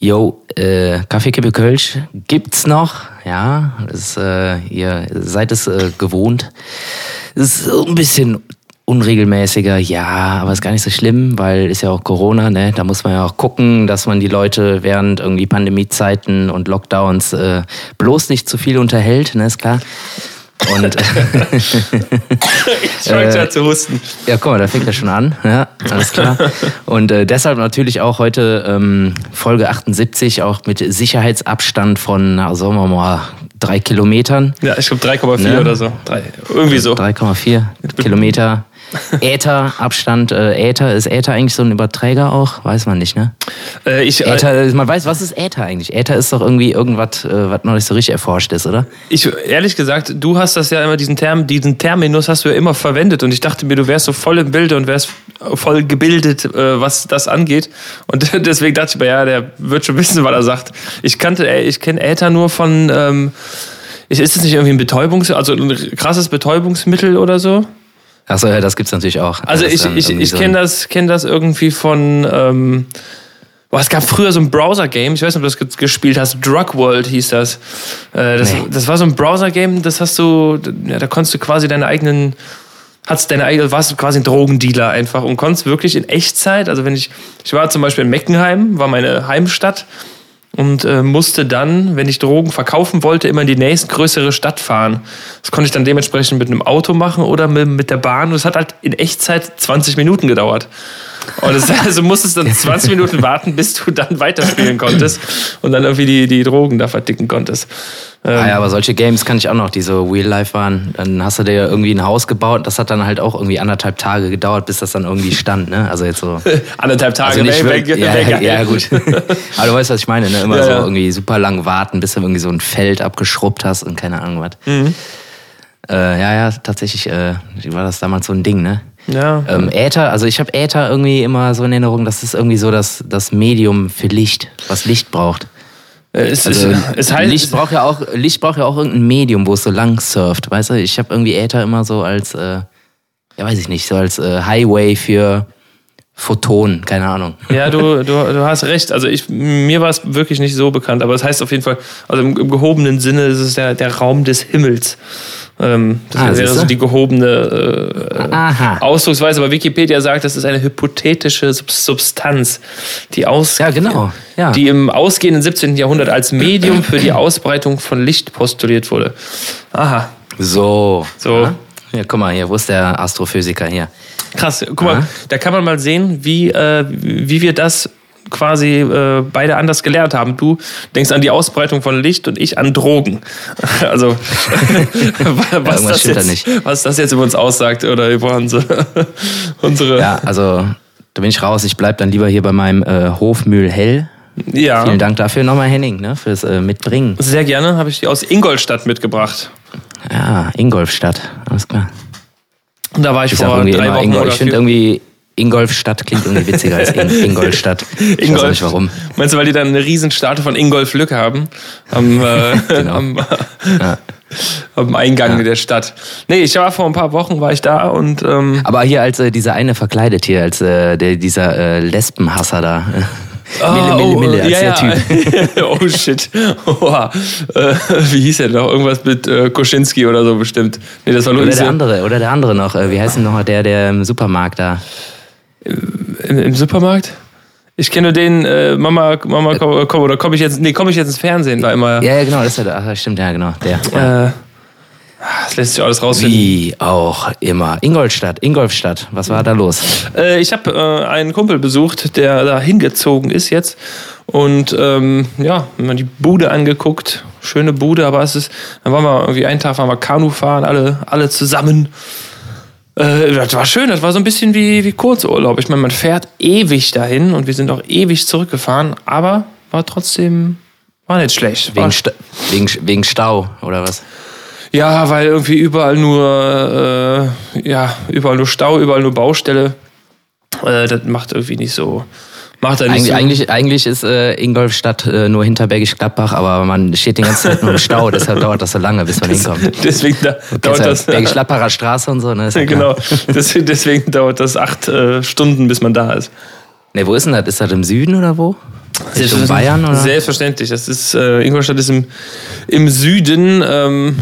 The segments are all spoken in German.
Jo, äh, Kaffeekippe Kölsch gibt's noch, ja. Das, äh, ihr seid es äh, gewohnt. Es ist ein bisschen unregelmäßiger, ja, aber ist gar nicht so schlimm, weil ist ja auch Corona, ne? Da muss man ja auch gucken, dass man die Leute während irgendwie Pandemiezeiten und Lockdowns äh, bloß nicht zu viel unterhält, ne? Ist klar. Und ich äh, zu husten. Ja, guck mal, da fängt er schon an. Ja, alles klar. Und äh, deshalb natürlich auch heute ähm, Folge 78, auch mit Sicherheitsabstand von, na, sagen wir mal, drei Kilometern. Ja, ich glaube 3,4 ne? oder so. Drei, irgendwie so. 3,4 Kilometer. Äther-Abstand, äh, Äther, ist Äther eigentlich so ein Überträger auch? Weiß man nicht, ne? Äh, ich, äh, Äther, man weiß, was ist Äther eigentlich? Äther ist doch irgendwie irgendwas, äh, was noch nicht so richtig erforscht ist, oder? Ich, ehrlich gesagt, du hast das ja immer, diesen, Term, diesen Terminus hast du ja immer verwendet und ich dachte mir, du wärst so voll im Bilde und wärst voll gebildet, äh, was das angeht. Und deswegen dachte ich mir, ja, der wird schon wissen, was er sagt. Ich kannte, äh, ich kenne Äther nur von, ähm, ist es nicht irgendwie ein Betäubungs-, also ein krasses Betäubungsmittel oder so? Achso, ja, das gibt's natürlich auch. Also ich, ich, ich kenne das, kenn das irgendwie von. Ähm, Boah, es gab früher so ein Browser-Game, ich weiß nicht, ob du das gespielt hast, Drug World hieß das. Äh, das, nee. das war so ein Browser-Game, das hast du, ja, da konntest du quasi deine eigenen, hast deine eigene, warst du quasi ein Drogendealer einfach und konntest wirklich in Echtzeit, also wenn ich, ich war zum Beispiel in Meckenheim, war meine Heimstadt und äh, musste dann, wenn ich Drogen verkaufen wollte, immer in die nächstgrößere Stadt fahren. Das konnte ich dann dementsprechend mit einem Auto machen oder mit, mit der Bahn. Es hat halt in Echtzeit 20 Minuten gedauert. Und das, also musstest dann 20 Minuten warten, bis du dann weiterspielen konntest und dann irgendwie die, die Drogen da verdicken konntest. Ähm, ah ja, aber solche Games kann ich auch noch, die so Real Life waren. Dann hast du dir irgendwie ein Haus gebaut. Das hat dann halt auch irgendwie anderthalb Tage gedauert, bis das dann irgendwie stand. Ne? Also jetzt so. anderthalb Tage, also nicht weg, ja, weg, ja, gut. aber du weißt, was ich meine. Ne? Immer ja, so irgendwie super lang warten, bis du irgendwie so ein Feld abgeschrubbt hast und keine Ahnung was. Mhm. Äh, ja, ja, tatsächlich äh, war das damals so ein Ding, ne? Ja. Ähm, Äther, also ich habe Äther irgendwie immer so in Erinnerung, das ist irgendwie so das, das Medium für Licht, was Licht braucht. Äh, es, also, es heißt, Licht braucht ja auch Licht braucht ja auch irgendein Medium, wo es so lang surft, weißt du? Ich habe irgendwie Äther immer so als äh, ja weiß ich nicht, so als äh, Highway für Photonen, keine Ahnung. Ja, du, du, du hast recht. Also ich, mir war es wirklich nicht so bekannt, aber es heißt auf jeden Fall, also im, im gehobenen Sinne ist es der, der Raum des Himmels. Ähm, das ah, wäre so die gehobene äh, Ausdrucksweise. Aber Wikipedia sagt, das ist eine hypothetische Substanz, die, aus ja, genau. ja. die im ausgehenden 17. Jahrhundert als Medium für die Ausbreitung von Licht postuliert wurde. Aha. So. So. Ja, ja guck mal hier, wo ist der Astrophysiker hier? Krass, guck mal, da kann man mal sehen, wie, äh, wie wir das quasi äh, beide anders gelernt haben. Du denkst an die Ausbreitung von Licht und ich an Drogen. Also was, ja, das jetzt, was das jetzt über uns aussagt oder über unsere, unsere Ja, also da bin ich raus. Ich bleib dann lieber hier bei meinem äh, Hofmühl hell. Ja. Vielen Dank dafür nochmal, Henning, ne, fürs äh, Mitbringen. Sehr gerne, habe ich die aus Ingolstadt mitgebracht. Ja, Ingolstadt, alles klar. Und da war ich, ich vor drei Wochen Ingol, Ich finde irgendwie Ingolfstadt klingt irgendwie witziger als Ingolstadt. Ich Ingolf. weiß nicht warum. Meinst du, weil die dann eine Riesenstatue von Ingolf Lück haben? Am, äh, genau. am, ja. am Eingang ja. der Stadt. Nee, ich war vor ein paar Wochen, war ich da und... Ähm, Aber hier als äh, dieser eine verkleidet hier, als äh, der, dieser äh, Lesbenhasser da. Oh, Mille, Mille, Mille, als ja, der Typ. oh shit. Oha. Äh, wie hieß er noch? Irgendwas mit äh, Koschinski oder so bestimmt. Nee, das war Oder der andere, oder der andere noch. Äh, wie heißt denn nochmal der, der im Supermarkt da? Im, im Supermarkt? Ich kenne nur den äh, Mama, Mama, komm, komm, oder komme ich jetzt, nee, komme ich jetzt ins Fernsehen, war immer. Ja, ja, genau, das ist ja, ach, stimmt, ja, genau, der. Ja. Äh, das lässt sich alles rausfinden. Wie auch immer. Ingolstadt, Ingolstadt, was war da los? Äh, ich habe äh, einen Kumpel besucht, der da hingezogen ist jetzt. Und ähm, ja, mal die Bude angeguckt. Schöne Bude, aber es ist, dann waren wir irgendwie einen Tag waren wir Kanu fahren, alle, alle zusammen. Äh, das war schön, das war so ein bisschen wie, wie Kurzurlaub. Ich meine, man fährt ewig dahin und wir sind auch ewig zurückgefahren, aber war trotzdem, war nicht schlecht. Wegen, Sta wegen, wegen Stau oder was? Ja, weil irgendwie überall nur, äh, ja, überall nur Stau, überall nur Baustelle. Äh, das macht irgendwie nicht so. Macht eigentlich, so. eigentlich, eigentlich ist äh, Ingolstadt äh, nur hinter Bergisch Gladbach, aber man steht die ganze Zeit nur im Stau, deshalb dauert das so lange, bis man das, hinkommt. Deswegen da, dauert das. Bergisch Gladbacher Straße und so, ne? Ja genau. deswegen, deswegen dauert das acht äh, Stunden, bis man da ist. Ne, wo ist denn das? Ist das im Süden oder wo? Richtung Bayern, oder? Selbstverständlich. Das ist, äh, Ingolstadt ist im, im Süden. Ähm,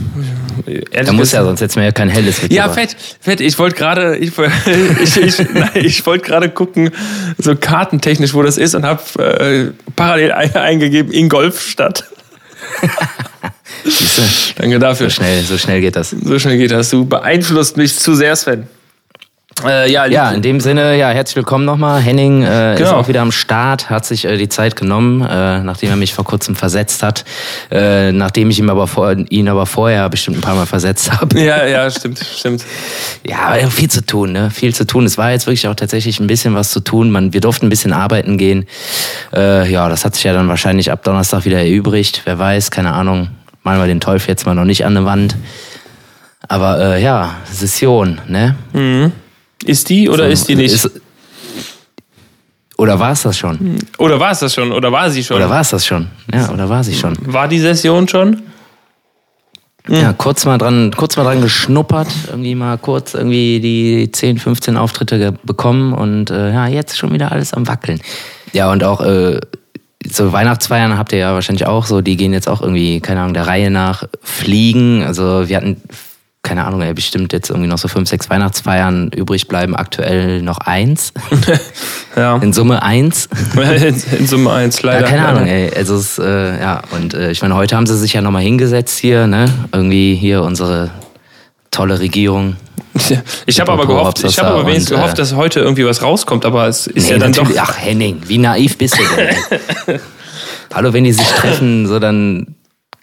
da muss ja, sonst hätten wir ja kein helles mit Ja, fett, fett. Ich wollte gerade, ich, ich, ich, ich wollte gerade gucken, so kartentechnisch, wo das ist und habe äh, parallel eingegeben Ingolfstadt. Danke dafür. So schnell, so schnell geht das. So schnell geht das. Du beeinflusst mich zu sehr, Sven. Äh, ja, ja, in dem Sinne, ja, herzlich willkommen nochmal. Henning äh, genau. ist auch wieder am Start, hat sich äh, die Zeit genommen, äh, nachdem er mich vor kurzem versetzt hat, äh, nachdem ich ihm aber vor, ihn aber vorher bestimmt ein paar Mal versetzt habe. Ja, ja, stimmt, stimmt. Ja, viel zu tun, ne? Viel zu tun. Es war jetzt wirklich auch tatsächlich ein bisschen was zu tun. Man, wir durften ein bisschen arbeiten gehen. Äh, ja, das hat sich ja dann wahrscheinlich ab Donnerstag wieder erübrigt. Wer weiß, keine Ahnung. Malen wir den Teufel jetzt mal noch nicht an der Wand. Aber ja, Session, ne? Mhm. Ist die oder so, ist die nicht? Ist, oder war es das schon? Oder war es das schon? Oder war sie schon? Oder war es das schon? Ja, oder war sie schon? War die Session schon? Ja, kurz mal dran, kurz mal dran geschnuppert, irgendwie mal kurz irgendwie die 10, 15 Auftritte bekommen und äh, ja, jetzt schon wieder alles am Wackeln. Ja, und auch äh, so Weihnachtsfeiern habt ihr ja wahrscheinlich auch so, die gehen jetzt auch irgendwie, keine Ahnung, der Reihe nach fliegen. Also wir hatten keine Ahnung, ey, bestimmt jetzt irgendwie noch so fünf, sechs Weihnachtsfeiern übrig bleiben, aktuell noch eins. ja. In Summe eins. in, in, Summe eins, leider. Ja, keine Ahnung, ey. Also es, äh, ja, und äh, ich meine, heute haben sie sich ja nochmal hingesetzt hier, ne? Irgendwie hier unsere tolle Regierung. Ich habe aber gehofft, ich habe aber wenigstens gehofft, äh, dass heute irgendwie was rauskommt, aber es ist nee, ja dann doch. Ach Henning, wie naiv bist du denn? Hallo, wenn die sich treffen, so dann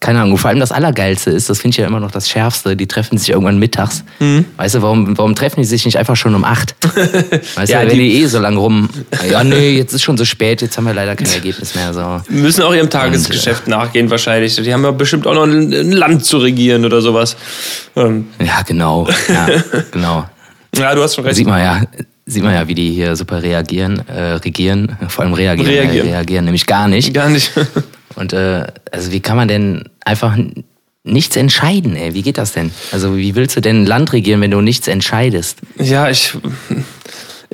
keine Ahnung, vor allem das Allergeilste ist, das finde ich ja immer noch das Schärfste, die treffen sich irgendwann mittags. Mhm. Weißt du, warum, warum treffen die sich nicht einfach schon um acht? Weißt ja, du, wenn die, eh so lang rum, ja, nee, jetzt ist schon so spät, jetzt haben wir leider kein Ergebnis mehr. So. Müssen auch ihrem Tagesgeschäft Und, äh, nachgehen wahrscheinlich. Die haben ja bestimmt auch noch ein, Land zu regieren oder sowas. Ähm. Ja, genau. Ja, genau. Ja, du hast schon recht. Sieht man ja, sieht man ja, wie die hier super reagieren, äh, regieren, vor allem reagieren, reagieren. Äh, reagieren nämlich gar nicht. Gar nicht. Und äh, also wie kann man denn einfach nichts entscheiden, ey? Wie geht das denn? Also wie willst du denn ein Land regieren, wenn du nichts entscheidest? Ja, ich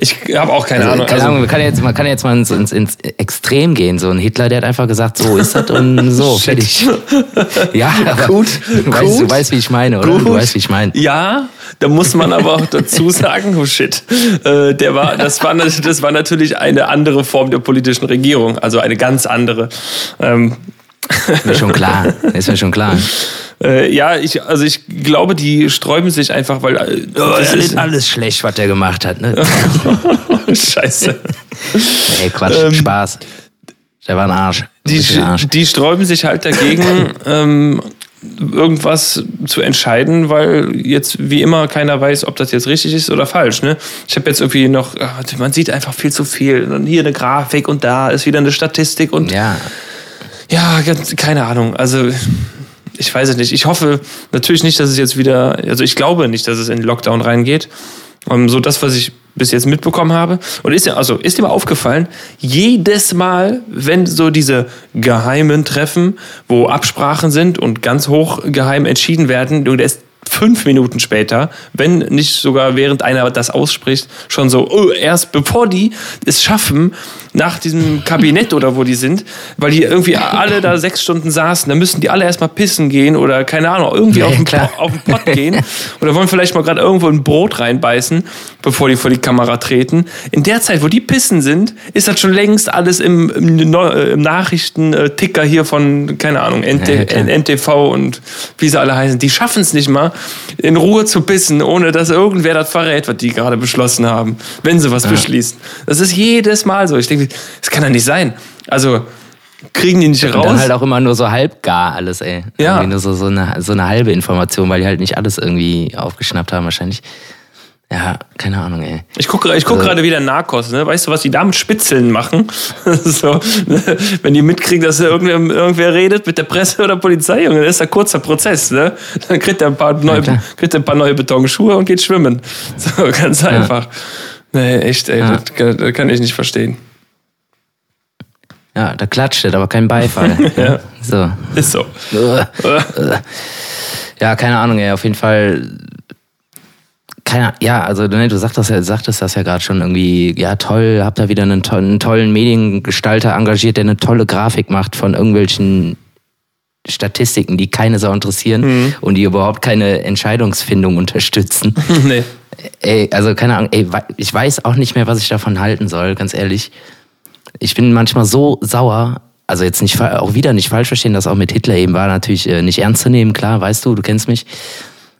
ich habe auch keine also, Ahnung. Keine also, Ahnung, man kann jetzt, man kann jetzt mal ins, ins, ins, Extrem gehen. So ein Hitler, der hat einfach gesagt, so ist das und so, fertig. Ja, aber gut, du, weißt, gut, du weißt, wie ich meine, oder? Gut. Du weißt, wie ich meine. Ja, da muss man aber auch dazu sagen, oh shit, äh, der war, das, war, das war natürlich eine andere Form der politischen Regierung, also eine ganz andere. Ähm. Ist mir schon klar, ist mir schon klar. Äh, ja, ich, also ich glaube, die sträuben sich einfach, weil. Äh, oh, das ist alles schlecht, was der gemacht hat, ne? Scheiße. Ey, Quatsch, ähm, Spaß. Der war ein Arsch. Die, Arsch. die sträuben sich halt dagegen, ähm, irgendwas zu entscheiden, weil jetzt wie immer keiner weiß, ob das jetzt richtig ist oder falsch. Ne? Ich habe jetzt irgendwie noch, ah, man sieht einfach viel zu viel. Und hier eine Grafik und da ist wieder eine Statistik und ja, ja keine Ahnung. Also ich weiß es nicht. Ich hoffe natürlich nicht, dass es jetzt wieder, also ich glaube nicht, dass es in Lockdown reingeht. Um, ähm, so das, was ich bis jetzt mitbekommen habe. Und ist ja, also ist dir mal aufgefallen, jedes Mal, wenn so diese geheimen Treffen, wo Absprachen sind und ganz hoch geheim entschieden werden, du lässt fünf Minuten später, wenn nicht sogar während einer das ausspricht, schon so, oh, erst bevor die es schaffen, nach diesem Kabinett oder wo die sind, weil die irgendwie alle da sechs Stunden saßen, dann müssen die alle erstmal pissen gehen oder keine Ahnung, irgendwie ja, auf, den auf den Pott gehen oder wollen vielleicht mal gerade irgendwo ein Brot reinbeißen, bevor die vor die Kamera treten. In der Zeit, wo die pissen sind, ist das schon längst alles im, im, im Nachrichtenticker hier von, keine Ahnung, NT, ja, NTV und wie sie alle heißen. Die schaffen es nicht mal, in Ruhe zu pissen, ohne dass irgendwer das verrät, was die gerade beschlossen haben, wenn sie was ja. beschließen. Das ist jedes Mal so. Ich denke, das kann ja nicht sein. Also, kriegen die nicht raus. Und dann halt auch immer nur so halbgar alles, ey. Ja. Irgendwie nur so, so, eine, so eine halbe Information, weil die halt nicht alles irgendwie aufgeschnappt haben, wahrscheinlich. Ja, keine Ahnung, ey. Ich gucke ich guck also, gerade wieder Narcos, ne? Weißt du, was die da mit Spitzeln machen? so, ne? Wenn die mitkriegen, dass irgendwer, irgendwer redet mit der Presse oder Polizei, Junge, das ist ein kurzer Prozess, ne? Dann kriegt er ein paar neue, ja, kriegt er ein paar neue Betonschuhe und geht schwimmen. So, ganz einfach. Ja. Nee, echt, ey, ja. das, das kann ich nicht verstehen. Ja, da klatscht es, aber kein Beifall. ja. So. Ist so. ja, keine Ahnung, ey, auf jeden Fall keine, ja, also ne, du sagtest, ja, sagtest das ja gerade schon irgendwie, ja toll, habt da wieder einen, to einen tollen Mediengestalter engagiert, der eine tolle Grafik macht von irgendwelchen Statistiken, die keine Sau interessieren mhm. und die überhaupt keine Entscheidungsfindung unterstützen. nee. Ey, also keine Ahnung, ey, ich weiß auch nicht mehr, was ich davon halten soll, ganz ehrlich. Ich bin manchmal so sauer, also jetzt nicht auch wieder nicht falsch verstehen, dass auch mit Hitler eben war natürlich äh, nicht ernst zu nehmen, klar, weißt du, du kennst mich.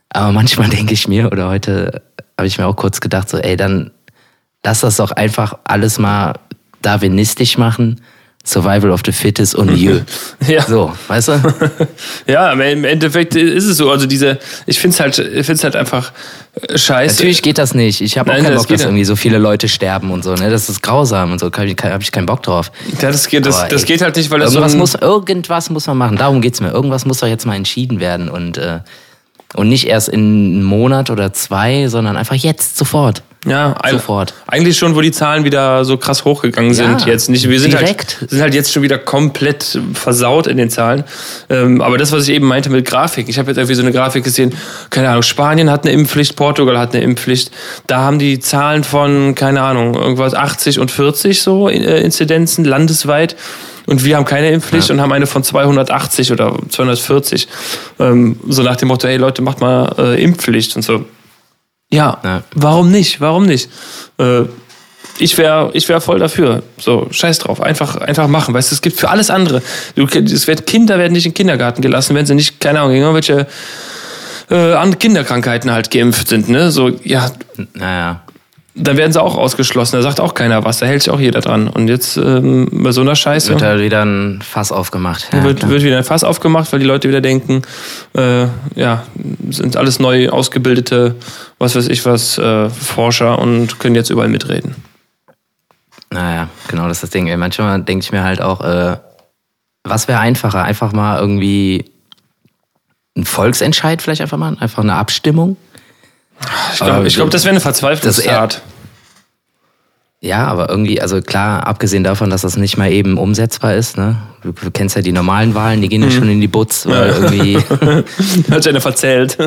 Aber manchmal denke ich mir, oder heute habe ich mir auch kurz gedacht, so, ey, dann lass das doch einfach alles mal darwinistisch machen Survival of the Fittest und Lieu. ja. So, weißt du? ja, im Endeffekt ist es so. Also diese, ich finde es halt, ich find's halt einfach äh, scheiße. Natürlich geht das nicht. Ich habe auch keinen Bock, dass irgendwie so viele Leute sterben und so. Ne? Das ist grausam und so. Habe ich keinen Bock drauf. Ja, das geht, das, das geht halt nicht, weil das irgendwas so muss, irgendwas muss man machen. Darum geht's mir. Irgendwas muss doch jetzt mal entschieden werden und äh, und nicht erst in einem Monat oder zwei, sondern einfach jetzt, sofort. Ja, sofort. Eigentlich schon, wo die Zahlen wieder so krass hochgegangen sind. Ja, jetzt nicht. Wir sind halt direkt. halt, sind halt jetzt schon wieder komplett versaut in den Zahlen. Ähm, aber das, was ich eben meinte mit Grafik, ich habe jetzt irgendwie so eine Grafik gesehen, keine Ahnung, Spanien hat eine Impfpflicht, Portugal hat eine Impfpflicht. Da haben die Zahlen von, keine Ahnung, irgendwas 80 und 40 so äh, Inzidenzen landesweit. Und wir haben keine Impfpflicht ja. und haben eine von 280 oder 240. Ähm, so nach dem Motto, hey Leute, macht mal äh, Impfpflicht und so. Ja, ja, warum nicht? Warum nicht? Äh, ich wäre ich wär voll dafür. So, scheiß drauf. Einfach, einfach machen. Weißt du, es gibt für alles andere. Du, es wird, Kinder werden nicht in den Kindergarten gelassen, wenn sie nicht, keine Ahnung, irgendwelche äh, Kinderkrankheiten halt geimpft sind, ne? So, ja. Naja dann werden sie auch ausgeschlossen. Da sagt auch keiner was. Da hält sich auch jeder dran. Und jetzt ähm, bei so einer Scheiße. Wird da wieder ein Fass aufgemacht. Ja, wird, wird wieder ein Fass aufgemacht, weil die Leute wieder denken, äh, ja, sind alles neu ausgebildete, was weiß ich was, äh, Forscher und können jetzt überall mitreden. Naja, genau, das ist das Ding. Manchmal denke ich mir halt auch, äh, was wäre einfacher? Einfach mal irgendwie ein Volksentscheid vielleicht einfach mal, einfach eine Abstimmung ich glaube, glaub, das wäre eine Verzweiflungstat. Ja, aber irgendwie, also klar, abgesehen davon, dass das nicht mal eben umsetzbar ist, ne? Du, du kennst ja die normalen Wahlen, die gehen ja mhm. schon in die Butz, weil ja. irgendwie. Hat sich einer verzählt.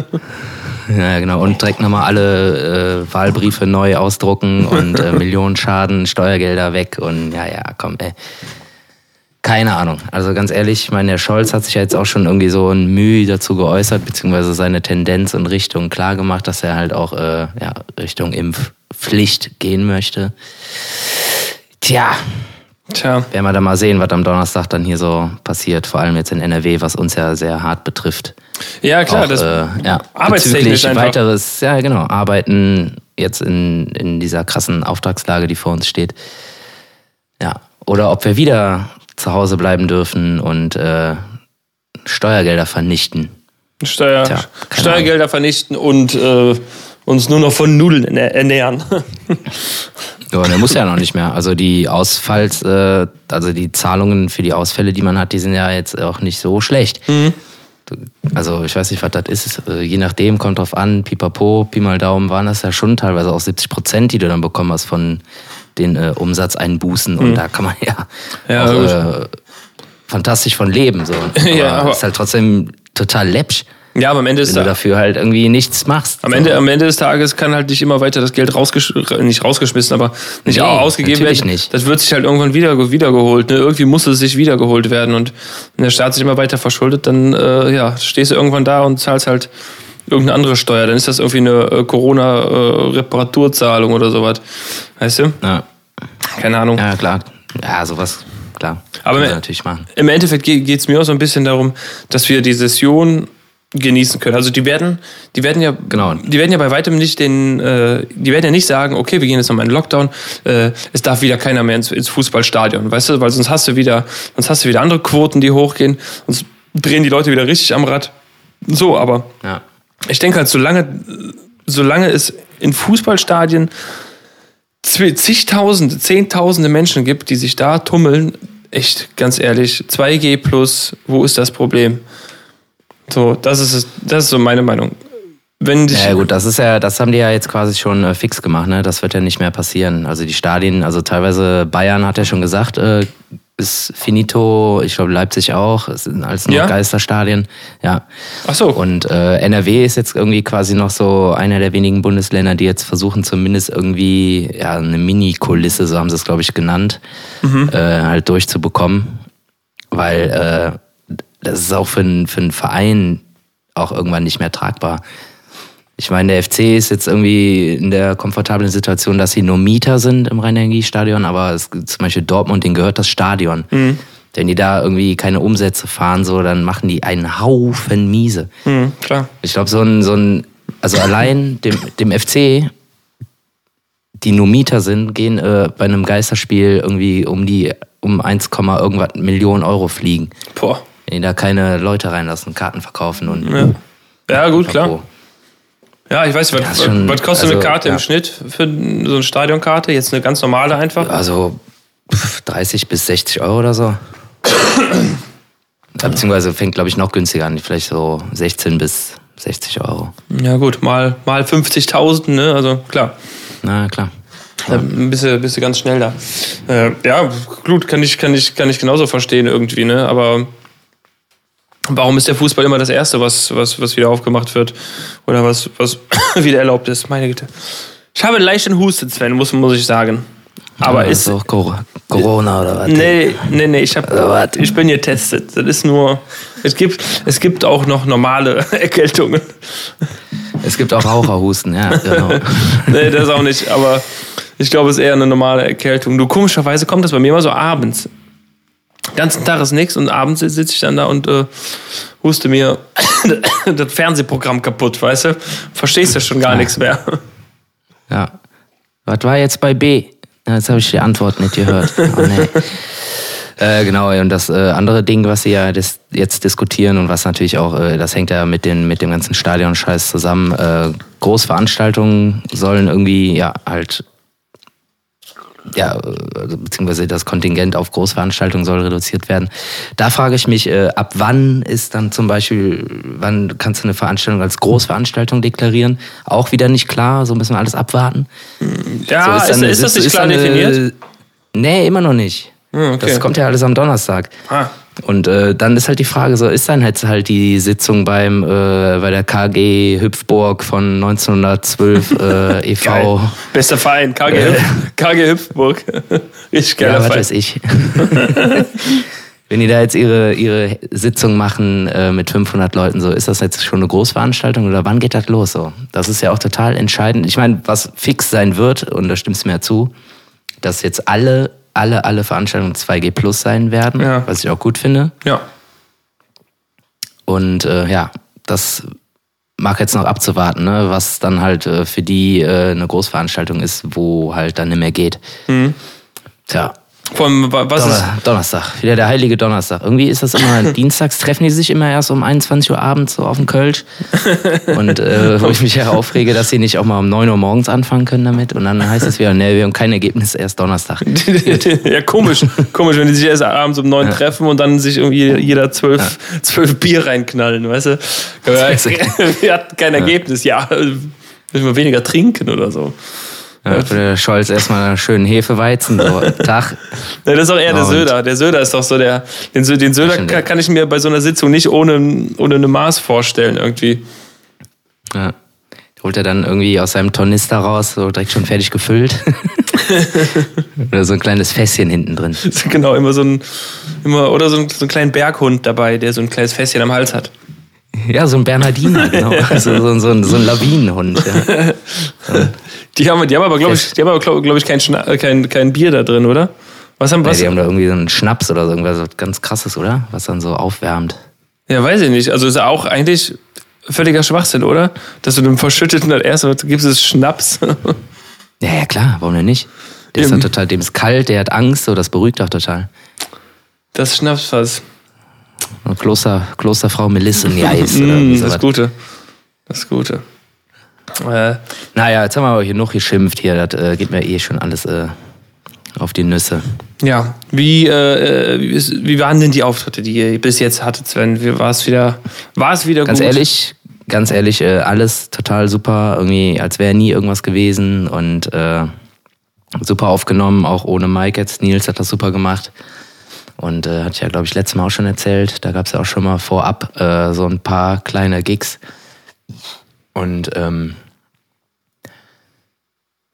Ja, genau. Und direkt nochmal alle äh, Wahlbriefe neu ausdrucken und äh, Millionen Schaden, Steuergelder weg und ja, ja, komm, ey. Keine Ahnung. Also ganz ehrlich, ich meine, der Scholz hat sich ja jetzt auch schon irgendwie so ein Mühe dazu geäußert, beziehungsweise seine Tendenz und Richtung klar gemacht, dass er halt auch äh, ja, Richtung Impfpflicht gehen möchte. Tja. Tja. Werden wir da mal sehen, was am Donnerstag dann hier so passiert, vor allem jetzt in NRW, was uns ja sehr hart betrifft. Ja, klar, auch, das äh, ja, arbeitstechnisch einfach. weiteres, ja genau, arbeiten jetzt in, in dieser krassen Auftragslage, die vor uns steht. Ja, oder ob wir wieder zu Hause bleiben dürfen und äh, Steuergelder vernichten. Steuer, Tja, Steuergelder Ahnung. vernichten und äh, uns nur noch von Nudeln ernähren. ja, der muss ja noch nicht mehr. Also die Ausfalls, äh, also die Zahlungen für die Ausfälle, die man hat, die sind ja jetzt auch nicht so schlecht. Mhm. Also ich weiß nicht, was das ist. Äh, je nachdem, kommt drauf an, pipapo, Pi mal Daumen, waren das ja schon teilweise auch 70 Prozent, die du dann bekommen hast von den äh, Umsatz einbußen. Und mhm. da kann man ja, ja auch, äh, fantastisch von leben. So. Aber ja, aber ist halt trotzdem total läppsch. Ja, aber am Ende ist wenn du dafür halt irgendwie nichts machst. Am Ende, am Ende des Tages kann halt nicht immer weiter das Geld rausgesch nicht rausgeschmissen, aber nicht nee, ausgegeben werden. Nicht. Das wird sich halt irgendwann wieder wiedergeholt. Ne? Irgendwie muss es sich wiedergeholt werden und wenn der Staat sich immer weiter verschuldet, dann äh, ja stehst du irgendwann da und zahlst halt irgendeine andere Steuer. Dann ist das irgendwie eine äh, Corona-Reparaturzahlung äh, oder sowas. Weißt du? Ja. Keine Ahnung. Ja, klar. Ja, sowas, klar. Aber im, natürlich machen. im Endeffekt geht es mir auch so ein bisschen darum, dass wir die Session genießen können. Also die werden, die werden ja, genau. die werden ja bei weitem nicht den, äh, die werden ja nicht sagen, okay, wir gehen jetzt nochmal in den Lockdown, äh, es darf wieder keiner mehr ins, ins Fußballstadion, weißt du, weil sonst hast du wieder, sonst hast du wieder andere Quoten, die hochgehen, sonst drehen die Leute wieder richtig am Rad. So, aber ja ich denke halt, solange, solange es in Fußballstadien zigtausende, zehntausende Menschen gibt, die sich da tummeln, echt, ganz ehrlich, 2G plus, wo ist das Problem? So, das ist, das ist so meine Meinung. Wenn ja gut, das ist ja, das haben die ja jetzt quasi schon äh, fix gemacht, ne? Das wird ja nicht mehr passieren. Also die Stadien, also teilweise Bayern hat ja schon gesagt, äh, ist finito. Ich glaube, Leipzig auch. Es sind alles nur Ja? Geisterstadien. Ja. Ach so. Und äh, NRW ist jetzt irgendwie quasi noch so einer der wenigen Bundesländer, die jetzt versuchen, zumindest irgendwie ja, eine Mini-Kulisse, so haben sie es, glaube ich, genannt, äh, halt durchzubekommen. Weil äh, das ist auch für, einen- für einen Verein auch irgendwann nicht mehr tragbar. Ich meine, der FC ist jetzt irgendwie in der komfortablen Situation, dass sie nur Mieter sind im Rhein-Energie-Stadion, aber es, zum Beispiel Dortmund, denen gehört das Stadion. Wenn die da irgendwie keine Umsätze fahren, so, dann machen die einen Haufen Miese. Hm, klar. Ich glaube, so ein, so ein, also allein dem, dem FC, die nur Mieter sind, gehen äh, bei einem Geisterspiel irgendwie um die, um 1, irgendwas Millionen Euro fliegen. Boah. Wenn die da keine Leute reinlassen, Karten verkaufen und. Ja. Ja, gut, klar. Chapeau. Ja, ich weiß, was, schon- was kostet eine also, Karte im ja. Schnitt für so eine Stadionkarte? Jetzt eine ganz normale einfach? Also pf, 30 bis 60 Euro oder so. Ja, Beziehungsweise fängt, glaube ich, noch günstiger an. Vielleicht so 16 bis 60 Euro. Ja, gut, mal, mal 50.000, ne? Also klar. Na klar. Dann bist du, bist du ganz schnell da. Äh, ja, gut, kann ich, kann, ich, kann ich genauso verstehen irgendwie, ne? Aber warum ist der Fußball immer das Erste, was, was, was wieder aufgemacht wird? Oder was, was wieder erlaubt ist? Meine Güte. Ich habe leicht einen Husten, Sven, muss, muss ich sagen. Aber Ja, ist. auch Cor- Corona oder was? Nee, nee, nee, ich, hab, ich bin getestet. Das ist nur. Es gibt, es gibt auch noch normale Erkältungen. Es gibt auch Raucherhusten, ja, genau. nee, das auch nicht, aber ich glaube, es ist eher eine normale Erkältung. Du, komischerweise kommt das bei mir immer so abends. Ganzen Tag ist nichts und abends sitze ich dann da und äh, huste mir das Fernsehprogramm kaputt, weißt du? Verstehst du schon gar nichts mehr. Ja. Was war jetzt bei B? Ja, jetzt habe ich die Antwort nicht gehört. Oh, nee. Äh, genau, und das äh, andere Ding, was sie ja dis jetzt diskutieren und was natürlich auch, äh, das hängt ja mit, den, mit dem ganzen Stadion-Scheiß zusammen. Äh, Großveranstaltungen sollen irgendwie ja halt, ja, also, beziehungsweise das Kontingent auf Großveranstaltungen soll reduziert werden. Da frage ich mich, äh, ab wann ist dann zum Beispiel, wann kannst du eine Veranstaltung als Großveranstaltung deklarieren? Auch wieder nicht klar, so müssen wir alles abwarten. Ja, So ist, dann- ist, das nicht klar dann, äh, definiert? Nee, immer noch nicht. Hm, okay. Das kommt ja alles am Donnerstag. Ah, Und äh, dann ist halt die Frage, so ist dann jetzt halt die Sitzung beim äh, bei der KG Hüpfburg von 1912 äh, e.V. geil. Bester Verein, KG, Hüpf, KG Hüpfburg. Richtig geiler Ja, was Verein. weiß ich. Wenn die da jetzt ihre, ihre Sitzung machen äh, mit 500 Leuten, so ist das jetzt schon eine Großveranstaltung oder wann geht das los? So, das ist ja auch total entscheidend. Ich meine, was fix sein wird, und da stimmst du mir ja zu, dass jetzt alle, alle, alle Veranstaltungen 2G Plus sein werden, Ja. was ich auch gut finde. Ja. Und äh, ja, das mag jetzt noch abzuwarten, ne, was dann halt äh, für die äh, eine Großveranstaltung ist, wo halt dann nicht mehr geht. Tja, Vor allem, wa- was ist. Donner Donnerstag, wieder der heilige Donnerstag. Irgendwie ist das immer, dienstags treffen die sich immer erst um 21 Uhr abends so auf dem Kölsch. Und äh, wo ich mich ja aufrege, dass sie nicht auch mal um 9 Uhr morgens anfangen können damit. Und dann heißt es wieder, nee, wir haben kein Ergebnis, erst Donnerstag. ja, komisch. komisch, wenn die sich erst abends um neun treffen und dann sich irgendwie jeder zwölf, zwölf Bier reinknallen, weißt du? Wir hatten kein Ergebnis. Ja, müssen wir weniger trinken oder so. Für der Scholz erstmal einen schönen Hefeweizen, so Tag. Ja, das ist doch eher der Söder. Der Söder ist doch so der. Den, den Söder kann, kann ich mir bei so einer Sitzung nicht ohne, ohne eine Maß vorstellen, irgendwie. Ja. Holt er dann irgendwie aus seinem Tornister raus, so direkt schon fertig gefüllt. Oder so ein kleines Fässchen hinten drin. genau, immer so ein. Immer, oder so, ein, so einen kleinen Berghund dabei, der so ein kleines Fässchen am Hals hat. Ja, so ein Bernhardiner, genau. Also so, so, ein, so ein Lawinenhund. Ja. Die haben, die haben aber, glaube ich, die haben aber, glaube glaub ich, kein, Schna äh, kein, kein Bier da drin, oder? Was haben Ja, was? die haben da irgendwie so einen Schnaps oder so, irgendwas ganz krasses, oder? Was dann so aufwärmt. Ja, weiß ich nicht. Also ist ja auch eigentlich völliger Schwachsinn, oder? Dass du dem Verschütteten das erste gibst es Schnaps. Ja, ja, klar, warum denn nicht? Der ist Eben. dann total, dem ist kalt, der hat Angst, so, das beruhigt doch total. Das Schnapsfass. Kloster, Klosterfrau Melisse Neis oder Mm, das. Gute. Das Gute. Äh, Naja, jetzt haben wir aber hier noch geschimpft hier, das äh, geht mir eh schon alles äh, auf die Nüsse. ja, wie, äh, wie, ist- wie waren denn die Auftritte, die ihr bis jetzt hattet, Sven? War es wieder, war es wieder Ganz gut? ehrlich, ganz ehrlich, äh, alles total super, irgendwie, als wäre nie irgendwas gewesen und äh, super aufgenommen, auch ohne Mike jetzt. Nils hat das super gemacht. Und äh, hatte ich ja, glaube ich, letztes Mal auch schon erzählt. Da gab es ja auch schon mal vorab äh, so ein paar kleine Gigs. Und ähm,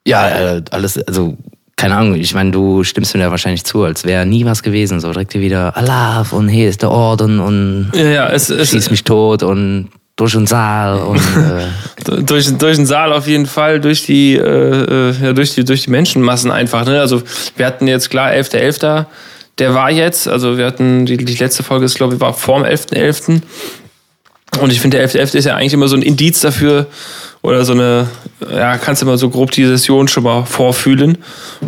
ja, äh, alles, also keine Ahnung, ich meine, du stimmst mir da wahrscheinlich zu, als wäre nie was gewesen. So direkt wieder Allah und hier ist der Orden und ja, ja, es, es, schieß mich tot und durch den Saal und äh durch, durch den Saal auf jeden Fall, durch die, äh, äh, ja, durch die, durch die Menschenmassen einfach. Ne? Also wir hatten jetzt klar 11.11., .11., der war jetzt, also wir hatten, die, die letzte Folge ist, glaube ich, war vor dem 11.11. .11. Und ich finde, der 11.11. .11. ist ja eigentlich immer so ein Indiz dafür, oder so eine, ja, kannst du mal so grob die Session schon mal vorfühlen.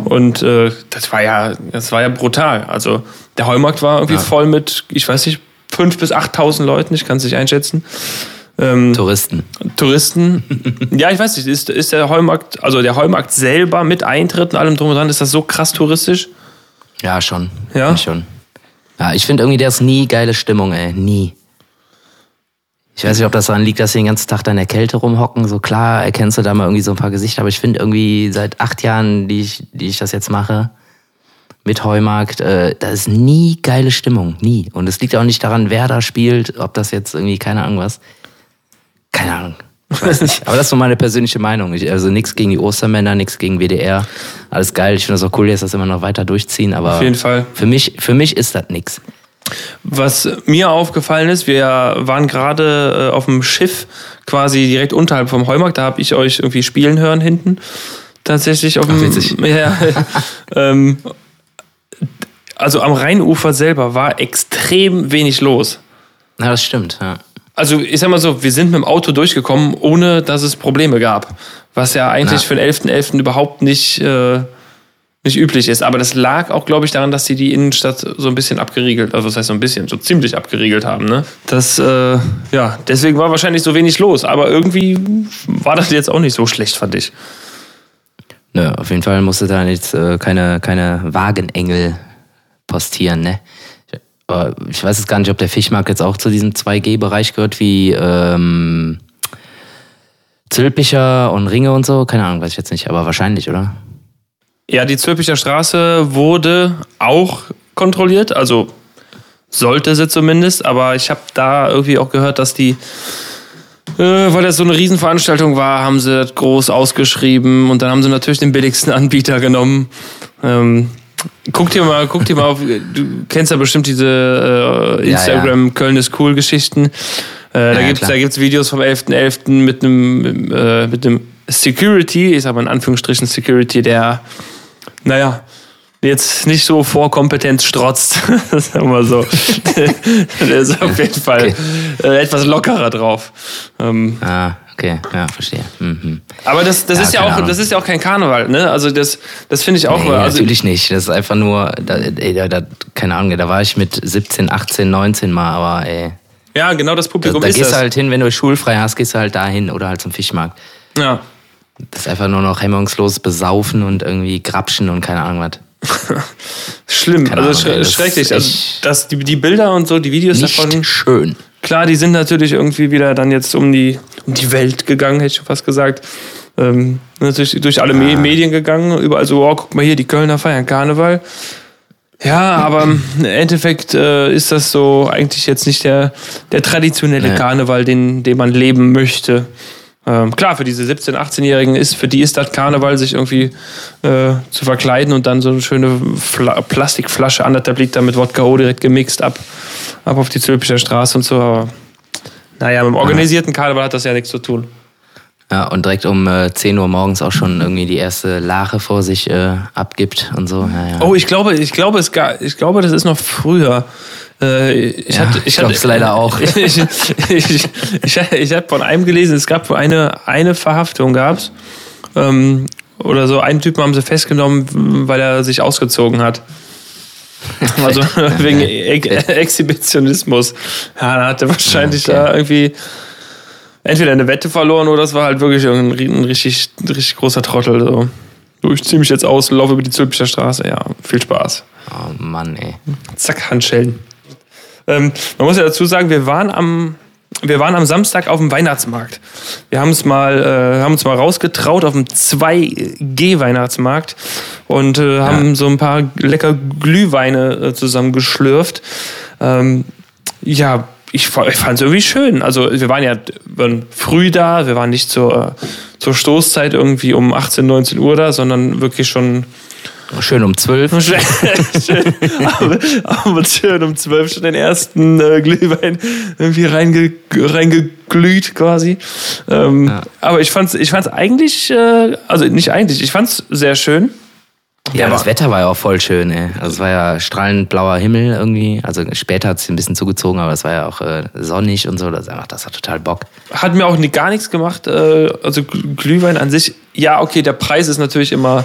Und äh, das war ja, das war ja brutal. Also der Heumarkt war irgendwie ja. voll mit, ich weiß nicht, fünf bis 8.000 Leuten, ich kann es nicht einschätzen. Ähm, Touristen. Touristen. ja, ich weiß nicht, ist, ist der Heumarkt, also der Heumarkt selber mit Eintritt und allem drum und dran, ist das so krass touristisch? Ja, schon. Ja? schon. Ja, ich finde irgendwie, der ist nie geile Stimmung, ey. Nie. Ich weiß nicht, ob das daran liegt, dass sie den ganzen Tag da in der Kälte rumhocken. So klar erkennst du da mal irgendwie so ein paar Gesichter, aber ich finde irgendwie seit acht Jahren, die ich, die ich das jetzt mache, mit Heumarkt, äh, da ist nie geile Stimmung. Nie. Und es liegt auch nicht daran, wer da spielt, ob das jetzt irgendwie, keine Ahnung was. Keine Ahnung. Ich weiß nicht. Aber das ist so meine persönliche Meinung. Ich, also nichts gegen die Ostermänner, nichts gegen WDR. Alles geil. Ich finde das auch cool, dass das immer noch weiter durchziehen. Aber Auf jeden Fall. Für mich, für mich ist das nichts. Was mir aufgefallen ist, wir waren gerade äh, auf dem Schiff quasi direkt unterhalb vom Heumarkt, da habe ich euch irgendwie spielen hören hinten. Tatsächlich auf dem. Ach, ja, ähm, also am Rheinufer selber war extrem wenig los. Na, das stimmt, ja. Also ich sag mal so, wir sind mit dem Auto durchgekommen, ohne dass es Probleme gab. Was ja eigentlich Na. für den 11.11. .11. überhaupt nicht äh, nicht üblich ist. Aber das lag auch, glaube ich, daran, dass sie die Innenstadt so ein bisschen abgeriegelt, also das heißt so ein bisschen, so ziemlich abgeriegelt haben. Ne? Das, äh, ja, deswegen war wahrscheinlich so wenig los. Aber irgendwie war das jetzt auch nicht so schlecht, fand ich. Nö, auf jeden Fall musste da jetzt äh, keine, keine Wagenengel postieren, ne? Ich weiß jetzt gar nicht, ob der Fischmarkt jetzt auch zu diesem 2G-Bereich gehört, wie ähm, Zülpicher und Ringe und so. Keine Ahnung, weiß ich jetzt nicht, aber wahrscheinlich, oder? Ja, die Zülpicher Straße wurde auch kontrolliert, also sollte sie zumindest, aber ich habe da irgendwie auch gehört, dass die, äh, weil das so eine Riesenveranstaltung war, haben sie das groß ausgeschrieben und dann haben sie natürlich den billigsten Anbieter genommen. Ähm, guck dir mal, guck dir mal auf, du kennst ja bestimmt diese äh, Instagram ja, ja. Köln ist cool Geschichten. Äh, da ja, gibt's, da gibt's Videos vom 11.11. .11. mit einem, äh, mit einem Security, ich sag mal in Anführungsstrichen Security, der naja, jetzt nicht so vor Kompetenz strotzt, sagen wir so. der ist auf jeden Fall okay. Äh, etwas lockerer drauf. Ähm, ah, okay, ja, verstehe. Mhm. Aber das, das ja, ist ja auch, das ist ja auch kein Karneval, ne? Also das, das finde ich auch. Nee, also natürlich nicht. Das ist einfach nur, da, ey, da, da, keine Ahnung, da war ich mit 17, 18, 19 mal, aber ey. Ja, genau das Publikum da, da ist gehst das. du halt hin, wenn du schulfrei hast, gehst du halt dahin oder halt zum Fischmarkt. Ja. Das ist einfach nur noch hemmungslos besaufen und irgendwie grapschen und keine Ahnung was. Schlimm, keine also Ahnung, sch schrecklich. Also das, die, die Bilder und so, die Videos nicht davon. schön. Klar, die sind natürlich irgendwie wieder dann jetzt um die, um die Welt gegangen, hätte ich schon fast gesagt. Ähm, natürlich durch alle ah. Medien gegangen, überall so, oh, guck mal hier, die Kölner feiern Karneval. Ja, aber im Endeffekt äh, ist das so eigentlich jetzt nicht der, der traditionelle nee. Karneval, den, den man leben möchte. Ähm, klar, für diese 17-, 18-Jährigen ist, für die ist das Karneval, sich irgendwie äh, zu verkleiden und dann so eine schöne Fla Plastikflasche anderthalb Liter mit Wodka O direkt gemixt ab, ab auf die Zülpicher Straße und so. Aber naja, mit dem organisierten Karneval hat das ja nichts zu tun. Ja, und direkt um äh, 10 Uhr morgens auch schon irgendwie die erste Lache vor sich äh, abgibt und so. Ja, ja. Oh, ich glaube, ich glaube, es gar, ich glaube, das ist noch früher. Äh, ich ja, hatte, ich glaube es leider auch. ich ich, ich, ich, ich habe von einem gelesen, es gab eine, eine Verhaftung gab's ähm, oder so. Einen Typen haben sie festgenommen, weil er sich ausgezogen hat. Also wegen Exhibitionismus. Ja, da hat er wahrscheinlich okay. da irgendwie entweder eine Wette verloren oder es war halt wirklich ein, ein richtig, richtig großer Trottel. So. Ich ziehe mich jetzt aus, laufe über die Zülpicher Straße. Ja, viel Spaß. Oh Mann, ey. Zack, Handschellen. Ähm, man muss ja dazu sagen, wir waren am, wir waren am Samstag auf dem Weihnachtsmarkt. Wir haben es mal, äh, haben uns mal rausgetraut auf dem 2G-Weihnachtsmarkt und äh, haben ja. so ein paar lecker Glühweine äh, zusammengeschlürft. Ähm, ja, ich, ich fand es irgendwie schön. Also wir waren ja waren früh da, wir waren nicht zur, zur Stoßzeit irgendwie um 18, 19 Uhr da, sondern wirklich schon Schön um zwölf. schön, aber, aber, schön um zwölf schon den ersten äh, Glühwein irgendwie reinge, reingeglüht quasi. Ähm, ja. Aber ich fand's, ich fand's eigentlich, äh, also nicht eigentlich, ich fand's sehr schön. Ja, das Wetter war ja auch voll schön, ey. Also es war ja strahlend blauer Himmel irgendwie. Also später hat es ein bisschen zugezogen, aber es war ja auch äh, sonnig und so. Das, einfach, das hat total Bock. Hat mir auch nie, gar nichts gemacht. Äh, also Glühwein an sich, ja, okay, der Preis ist natürlich immer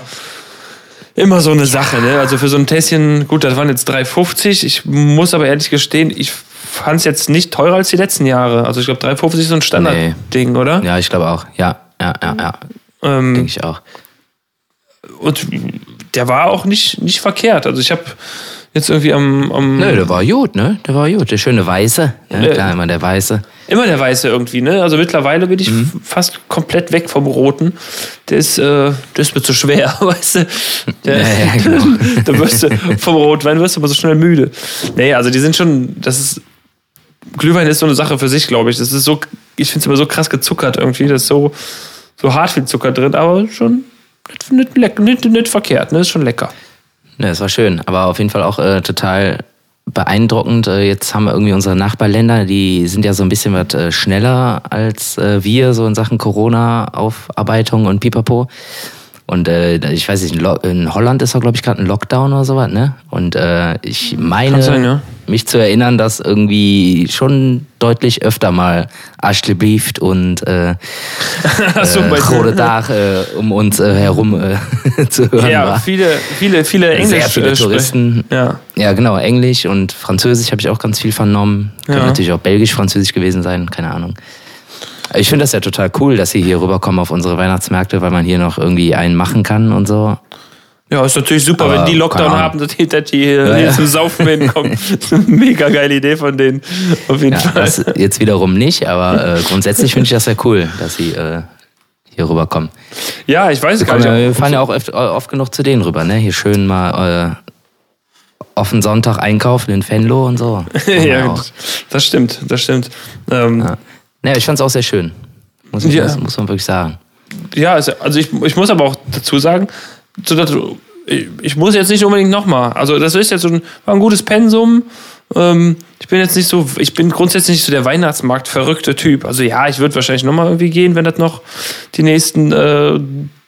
immer so eine Sache. Ne? Also für so ein Tässchen, gut, das waren jetzt 3,50. Ich muss aber ehrlich gestehen, ich fand es jetzt nicht teurer als die letzten Jahre. Also ich glaube, 3,50 ist so ein Standardding, nee. oder? Ja, ich glaube auch. Ja, ja, ja, ja. Ähm, Denke ich auch. Und der war auch nicht, nicht verkehrt. Also ich habe jetzt irgendwie am, am. Nö, der war gut, ne? Der war gut. Der schöne Weiße. Ja, äh, klar, immer der Weiße. Immer der Weiße irgendwie, ne? Also mittlerweile bin ich mhm. fast komplett weg vom Roten. Der ist, äh, der ist mir zu schwer, weißt du? Der, ja, ja, genau. da wirst du vom Rotwein wirst du aber so schnell müde. Nee, also die sind schon, das ist. Glühwein ist so eine Sache für sich, glaube ich. Das ist so, ich finde es immer so krass gezuckert irgendwie. Das ist so, so hart viel Zucker drin, aber schon nicht, nicht, nicht, nicht verkehrt, ne? Ist schon lecker. Ja, es war schön, aber auf jeden Fall auch äh, total beeindruckend. Äh, jetzt haben wir irgendwie unsere Nachbarländer, die sind ja so ein bisschen was äh, schneller als äh, wir, so in Sachen Corona-Aufarbeitung und Pipapo. Und äh, ich weiß nicht, in Holland ist doch, glaube ich, gerade ein Lockdown oder sowas, ne? Und äh, ich meine, sein, ja. mich zu erinnern, dass irgendwie schon deutlich öfter mal Aschlebrieft und äh, so, äh, Rode Dach äh, um uns äh, herum äh, zu hören ja, war. viele, viele, viele Englisch. Sehr viele Touristen. Ja. ja, genau, Englisch und Französisch habe ich auch ganz viel vernommen. Könnte ja. natürlich auch Belgisch, Französisch gewesen sein, keine Ahnung. Ich finde das ja total cool, dass sie hier rüberkommen auf unsere Weihnachtsmärkte, weil man hier noch irgendwie einen machen kann und so. Ja, ist natürlich super, Aber wenn die Lockdown haben, dass die, dass die hier, ja, ja. zum Saufen hinkommen. mega geile Idee von denen. Auf jeden ja, Fall. Jetzt wiederum nicht, aber äh, grundsätzlich finde ich das ja cool, dass sie äh, hier rüberkommen. Ja, ich weiß wir gar nicht. wir fahren ja auch oft, oft, genug zu denen rüber, ne? Hier schön mal äh, auf den Sonntag einkaufen in Fenlo und so. ja, das stimmt, das stimmt. Ähm, ja. Naja, ich fand es auch sehr schön. Muss, ja. muss, muss, man wirklich sagen. Ja, also, also ich, ich muss aber auch dazu sagen, ich muss jetzt nicht unbedingt nochmal. Also das ist jetzt so ein, war ein gutes Pensum. Ähm, ich bin jetzt nicht so, ich bin grundsätzlich nicht so der Weihnachtsmarkt verrückte Typ. Also ja, ich würde wahrscheinlich nochmal irgendwie gehen, wenn das noch die nächsten, äh,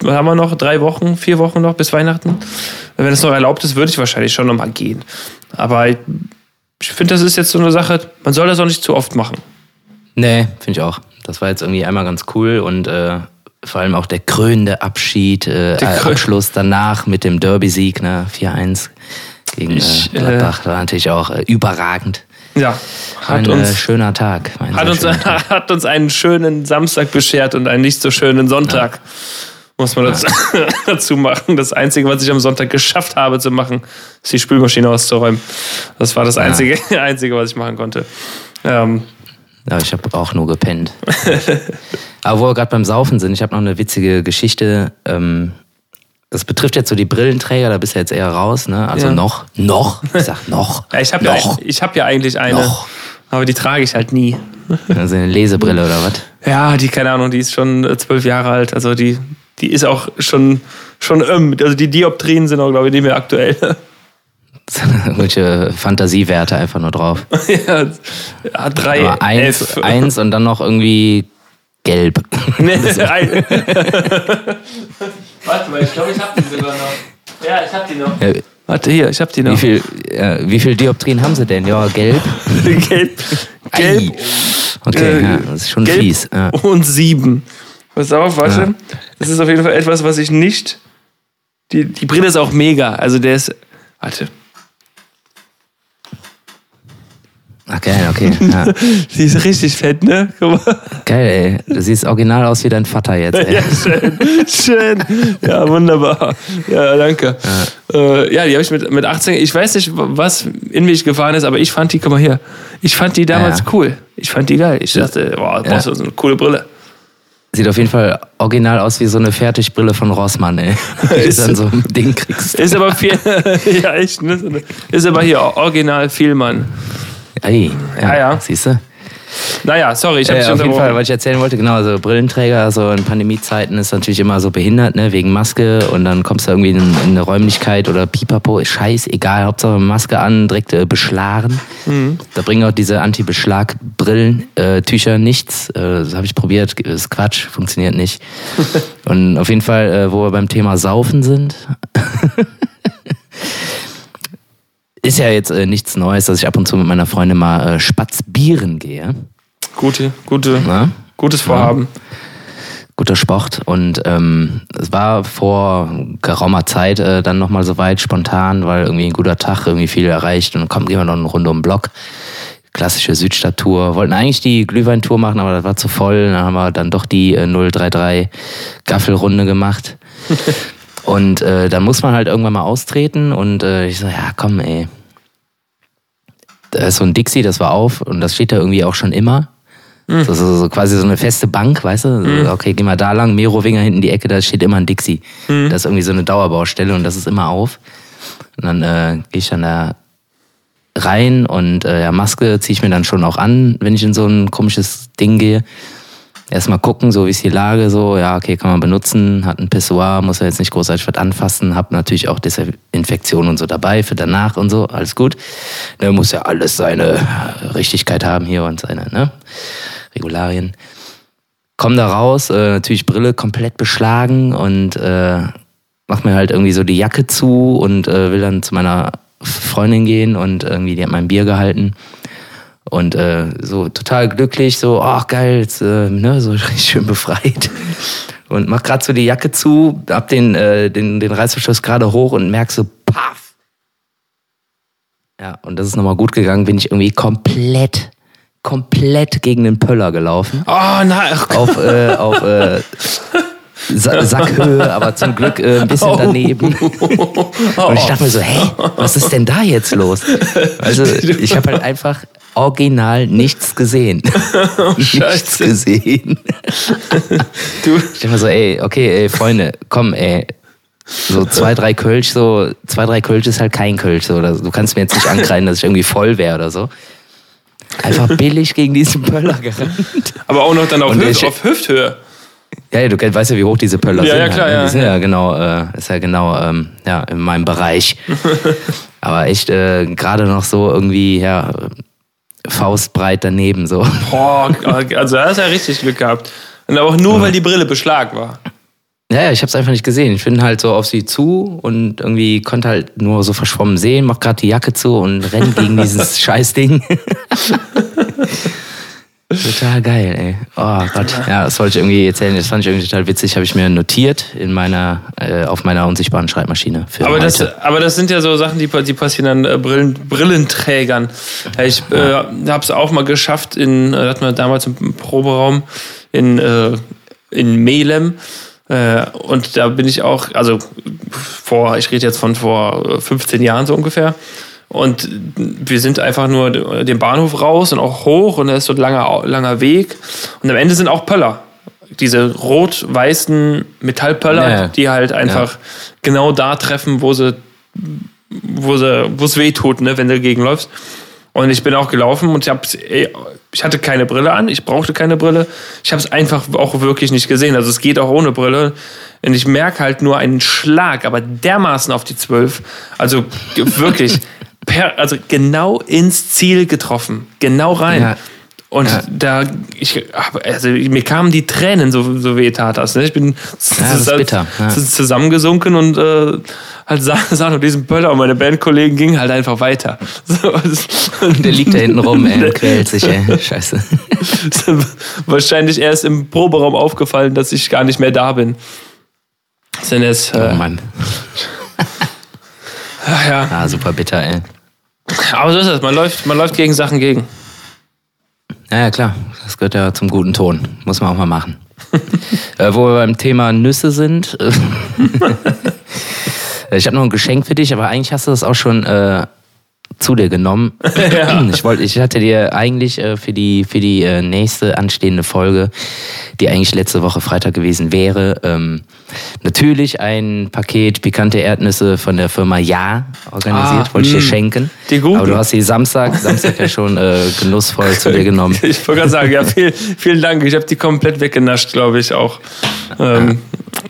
was haben wir noch, drei Wochen, vier Wochen noch bis Weihnachten. Wenn es noch erlaubt ist, würde ich wahrscheinlich schon nochmal gehen. Aber ich, ich finde, das ist jetzt so eine Sache, man soll das auch nicht zu oft machen. Nee, finde ich auch. Das war jetzt irgendwie einmal ganz cool und äh, vor allem auch der krönende Abschied, äh, Krön Abschluss danach mit dem Derby-Sieg, ne, 4-1 gegen ich, äh, Gladbach, war natürlich auch äh, überragend. Ja, hat ein uns, äh, schöner Tag. Hat uns, Tag. hat uns einen schönen Samstag beschert und einen nicht so schönen Sonntag. Ja. Muss man dazu, ja. dazu machen. Das Einzige, was ich am Sonntag geschafft habe zu machen, ist die Spülmaschine auszuräumen. Das war das Einzige, ja. Einzige was ich machen konnte. Ähm, ja, ich habe auch nur gepennt. Aber wo wir gerade beim Saufen sind, ich habe noch eine witzige Geschichte. Ähm, das betrifft jetzt so die Brillenträger, da bist du jetzt eher raus, ne? Also ja. noch, noch, ich sag noch. Ja, ich habe ja, hab ja eigentlich eine, noch. aber die trage ich halt nie. Also eine Lesebrille oder was? Ja, die, keine Ahnung, die ist schon äh, zwölf Jahre alt, also die, die ist auch schon, schon ähm, also die Dioptrien sind auch, glaube ich, nicht mehr aktuell. Welche Fantasiewerte einfach nur drauf. ja, drei, Aber eins, F. eins und dann noch irgendwie gelb. Nee, Warte mal, ich glaube, ich habe die sogar noch. Ja, ich habe die noch. Ja. Warte, hier, ich habe die noch. Wie viel, äh, wie viel Dioptrien haben sie denn? Ja, gelb. gelb. Gelb. Okay, äh, ja, das ist schon gelb fies. Ja. Und sieben. Pass auf, warte. Ja. Das ist auf jeden Fall etwas, was ich nicht. Die, die Brille ist auch mega. Also der ist. Warte. Ach geil, okay. Ja. Sie ist richtig fett, ne? Guck mal. Geil, ey. Du siehst original aus wie dein Vater jetzt, ey. Ja, schön. Schön. Ja, wunderbar. Ja, danke. Ja, äh, ja die habe ich mit, mit 18, ich weiß nicht, was in mich gefahren ist, aber ich fand die, guck mal hier, ich fand die damals Ja. cool. Ich fand die geil. Ich dachte, boah, brauchst du so eine coole Brille. Sieht auf jeden Fall original aus wie so eine Fertigbrille von Rossmann, ey. Die du Ist- dann so ein Ding kriegst. Ist aber viel, ja, echt, ne? Ist aber hier original Vielmann. Ey, Ja, ja. Siehst du? Naja, sorry, ich habe Äh, auf jeden Fall, was ich erzählen wollte, genau, also Brillenträger, so in Pandemiezeiten ist natürlich immer so behindert, ne, wegen Maske und dann kommst du irgendwie in, in eine Räumlichkeit oder Pipapo, ist scheißegal, Hauptsache Maske an, direkt äh, beschlagen. Da bringen auch diese Anti-Beschlag-Brillen, äh, Tücher nichts, äh, das habe ich probiert, ist Quatsch, funktioniert nicht. und auf jeden Fall, äh, wo wir beim Thema Saufen sind, ist ja jetzt äh, nichts Neues, dass ich ab und zu mit meiner Freundin mal äh, spatzbieren gehe. Gute, gute, Ne? gutes Vorhaben. guter Sport und ähm, es war vor geraumer Zeit äh, dann nochmal so weit spontan, weil irgendwie ein guter Tag, irgendwie viel erreicht und kommt jemand noch eine Runde um den Block. Klassische Südstadt-Tour. Wollten eigentlich die Glühwein-Tour machen, aber das war zu voll. Dann haben wir dann doch die äh, 033 Gaffelrunde gemacht. und äh, dann muss man halt irgendwann mal austreten und äh, ich so, ja komm ey. Da ist so ein Dixie, das war auf und das steht da irgendwie auch schon immer. So, so, so quasi so eine feste Bank, weißt du? So, Okay, geh mal da lang, Merowinger hinten die Ecke, da steht immer ein Dixie. Das ist irgendwie so eine Dauerbaustelle und das ist immer auf. Und dann äh, gehe ich dann da rein und äh, ja, Maske ziehe ich mir dann schon auch an, wenn ich in so ein komisches Ding gehe. Erstmal gucken, so wie ist die Lage, so, ja, okay, kann man benutzen, hat ein Pissoir, muss ja jetzt nicht großartig was anfassen, hab natürlich auch Desinfektion und so dabei für danach und so, alles gut. Ne, muss ja alles seine Richtigkeit haben hier und seine, ne, Regularien. Komm da raus, äh, natürlich Brille komplett beschlagen und äh, mach mir halt irgendwie so die Jacke zu und äh, will dann zu meiner Freundin gehen und irgendwie, die hat mein Bier gehalten. Und äh, so total glücklich, so, ach geil, jetzt, äh, ne, so richtig schön befreit. Und mach grad so die Jacke zu, hab den, äh, den, den Reißverschluss gerade hoch und merk so, paff. Ja, und das ist nochmal gut gegangen, bin ich irgendwie komplett, komplett gegen den Pöller gelaufen. Oh nein, ach Gott. Auf, äh, auf äh, Sa Sackhöhe, aber zum Glück äh, ein bisschen daneben. Und ich dachte mir so, hey, was ist denn da jetzt los? Also ich habe halt einfach original nichts gesehen. nichts Scheiße. gesehen. du, Ich dachte mir so, ey, okay, ey, Freunde, komm, ey. So zwei, drei Kölsch, so zwei, drei Kölsch ist halt kein Kölsch. So. oder. Du kannst mir jetzt nicht ankreiden, dass ich irgendwie voll wäre oder so. Einfach billig gegen diesen Pöller gerannt. aber auch noch dann auf, Hüft, ich- auf Hüfthöhe. Ja, ja, du weißt ja, wie hoch diese Pöller Ja, sind. ja, klar, halt, ne? ja, Die sind ja, genau, äh, ist ja genau ähm, ja, in meinem Bereich. Aber echt äh, gerade noch so irgendwie, ja, faustbreit daneben so. Boah, also da hast du ja richtig Glück gehabt. Und aber auch nur, weil die Brille beschlag war. Ja, ja, ich hab's einfach nicht gesehen. Ich bin halt so auf sie zu und irgendwie konnte halt nur so verschwommen sehen, mach gerade die Jacke zu und renn gegen dieses Scheißding. total geil, ey. Oh Gott. Ja, das wollte ich irgendwie erzählen. Das fand ich irgendwie total witzig. Habe ich mir notiert in meiner, äh, auf meiner unsichtbaren Schreibmaschine. Für Aber das, heute. aber das sind ja so Sachen, die, die passieren dann äh, Brillen, Brillenträgern. Ich äh, habe es auch mal geschafft, in, äh, hatten wir damals im Proberaum in, äh, in Melem. Äh, und da bin ich auch, also vor, ich rede jetzt von vor äh, 15 Jahren so ungefähr. Und wir sind einfach nur den Bahnhof raus und auch hoch und da ist so ein langer, langer Weg. Und am Ende sind auch Pöller. Diese rot-weißen Metallpöller, Ja, ja. die halt einfach genau da treffen, wo sie, wo sie, wo es weh tut, ne, wenn du dagegen läufst. Und ich bin auch gelaufen und ich hab's, ey, ich hatte keine Brille an, ich brauchte keine Brille. Ich habe es einfach auch wirklich nicht gesehen. Also es geht auch ohne Brille. Und ich merke halt nur einen Schlag, aber dermaßen auf die Zwölf. Also wirklich, per, also genau ins Ziel getroffen. Genau rein. Ja. Und Ja. da, ich, also mir kamen die Tränen, so, so weh tat das. Ne? Ich bin das ist bitter, ja. zusammengesunken und äh, halt sah, sah nur diesen Pöller und meine Bandkollegen gingen halt einfach weiter. So, und- Der liegt da hinten rum, ey, und quält sich, ey. Scheiße. wahrscheinlich erst im Proberaum aufgefallen, dass ich gar nicht mehr da bin. Sind es, Oh äh, Mann. ach ja. Ah, super bitter, ey. Aber so ist es, man läuft, man läuft gegen Sachen gegen. Ja, klar. Das gehört ja zum guten Ton. Muss man auch mal machen. äh, wo wir beim Thema Nüsse sind. ich habe noch ein Geschenk für dich, aber eigentlich hast du das auch schon äh, zu dir genommen. Ja. Ich wollte, ich hatte dir eigentlich äh, für die für die äh, nächste anstehende Folge, die eigentlich letzte Woche Freitag gewesen wäre, ähm, natürlich ein Paket pikante Erdnüsse von der Firma Ja organisiert, ah, wollte ich dir mm. schenken. Die guten. Aber du hast die Samstag, Samstag ja schon äh, genussvoll zu dir genommen. Ich wollte gerade sagen, ja, viel, vielen Dank. Ich habe die komplett weggenascht, glaube ich auch. Ähm,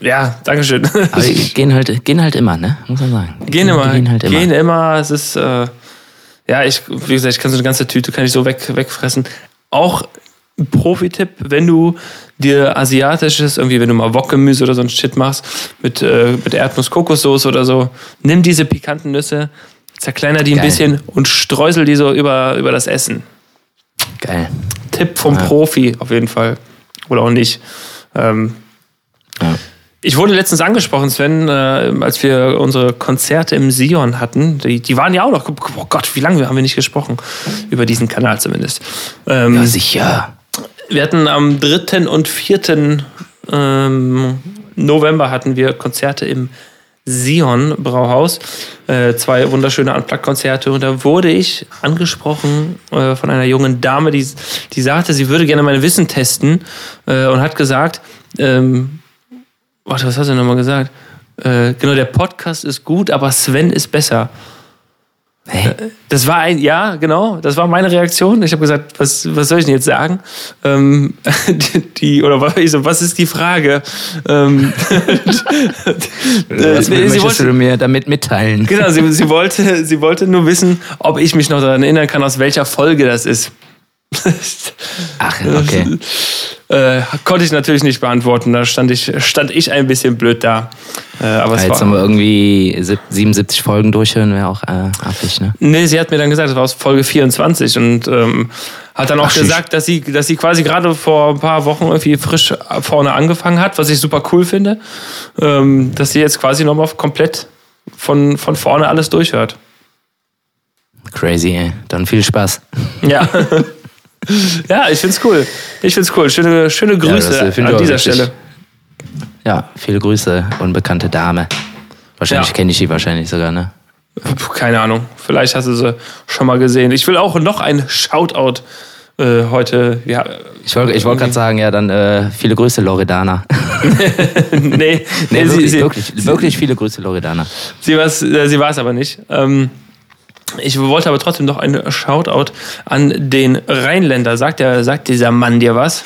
ja, Dankeschön. Aber gehen halt, gehen halt immer, ne? Muss man sagen. Gehen immer. Gehen halt immer. Gehen immer. Es ist äh, ja, ich, wie gesagt, ich kann so eine ganze Tüte kann ich so weg, wegfressen. Auch Profi-Tipp, wenn du dir asiatisches, irgendwie, wenn du mal Wokgemüse oder so ein Shit machst, mit, äh, mit Erdnuss-Kokossoße oder so, nimm diese pikanten Nüsse, zerkleiner die Geil. ein bisschen und streusel die so über, über das Essen. Geil. Tipp vom ja. Profi auf jeden Fall. Oder auch nicht. Ähm, ja. Ich wurde letztens angesprochen, Sven, äh, als wir unsere Konzerte im Sion hatten. Die, die waren ja auch noch. Oh Gott, wie lange haben wir nicht gesprochen? Über diesen Kanal zumindest. Ähm, ja, sicher. Wir hatten am 3. und 4. Ähm, November hatten wir Konzerte im Sion Brauhaus. Äh, zwei wunderschöne Unplugged-Konzerte. Und da wurde ich angesprochen äh, von einer jungen Dame, die, die sagte, sie würde gerne meine Wissen testen äh, und hat gesagt, ähm, Warte, was hast du nochmal gesagt? Äh, genau, der Podcast ist gut, aber Sven ist besser. Hä? Äh, das war ein, ja, genau, das war meine Reaktion. Ich habe gesagt, was, was soll ich denn jetzt sagen? Ähm, die, oder was, was ist die Frage? Ähm, was äh, möchtest wollte, du mir damit mitteilen? Genau, sie, sie, wollte, sie wollte nur wissen, ob ich mich noch daran erinnern kann, aus welcher Folge das ist. Ach, okay. Äh, konnte ich natürlich nicht beantworten. Da stand ich, stand ich ein bisschen blöd da. Äh, aber ja, jetzt haben wir irgendwie 77 Folgen durchhören, wäre auch äh, affig, ne? Nee, sie hat mir dann gesagt, das war aus Folge 24 und ähm, hat dann auch Ach, gesagt, dass sie, dass sie quasi gerade vor ein paar Wochen irgendwie frisch vorne angefangen hat, was ich super cool finde. Ähm, dass sie jetzt quasi nochmal komplett von, von vorne alles durchhört. Crazy, ey. Dann viel Spaß. Ja. ja, ich find's cool. Ich find's cool. Schöne, schöne Grüße ja, an dieser richtig. Stelle. Ja, viele Grüße, unbekannte Dame. Wahrscheinlich ja. kenne ich die wahrscheinlich sogar, ne? Keine Ahnung. Vielleicht hast du sie schon mal gesehen. Ich will auch noch ein Shoutout äh, heute. Ja, ich wollte ich wollt gerade sagen, ja, dann äh, viele Grüße, Loredana. nee, nee, nee wirklich, sie, sie, wirklich, wirklich viele Grüße, Loredana. Sie war es äh, sie aber nicht. Ähm, ich wollte aber trotzdem noch einen Shoutout an den Rheinländer. Sagt, der, sagt dieser Mann dir was?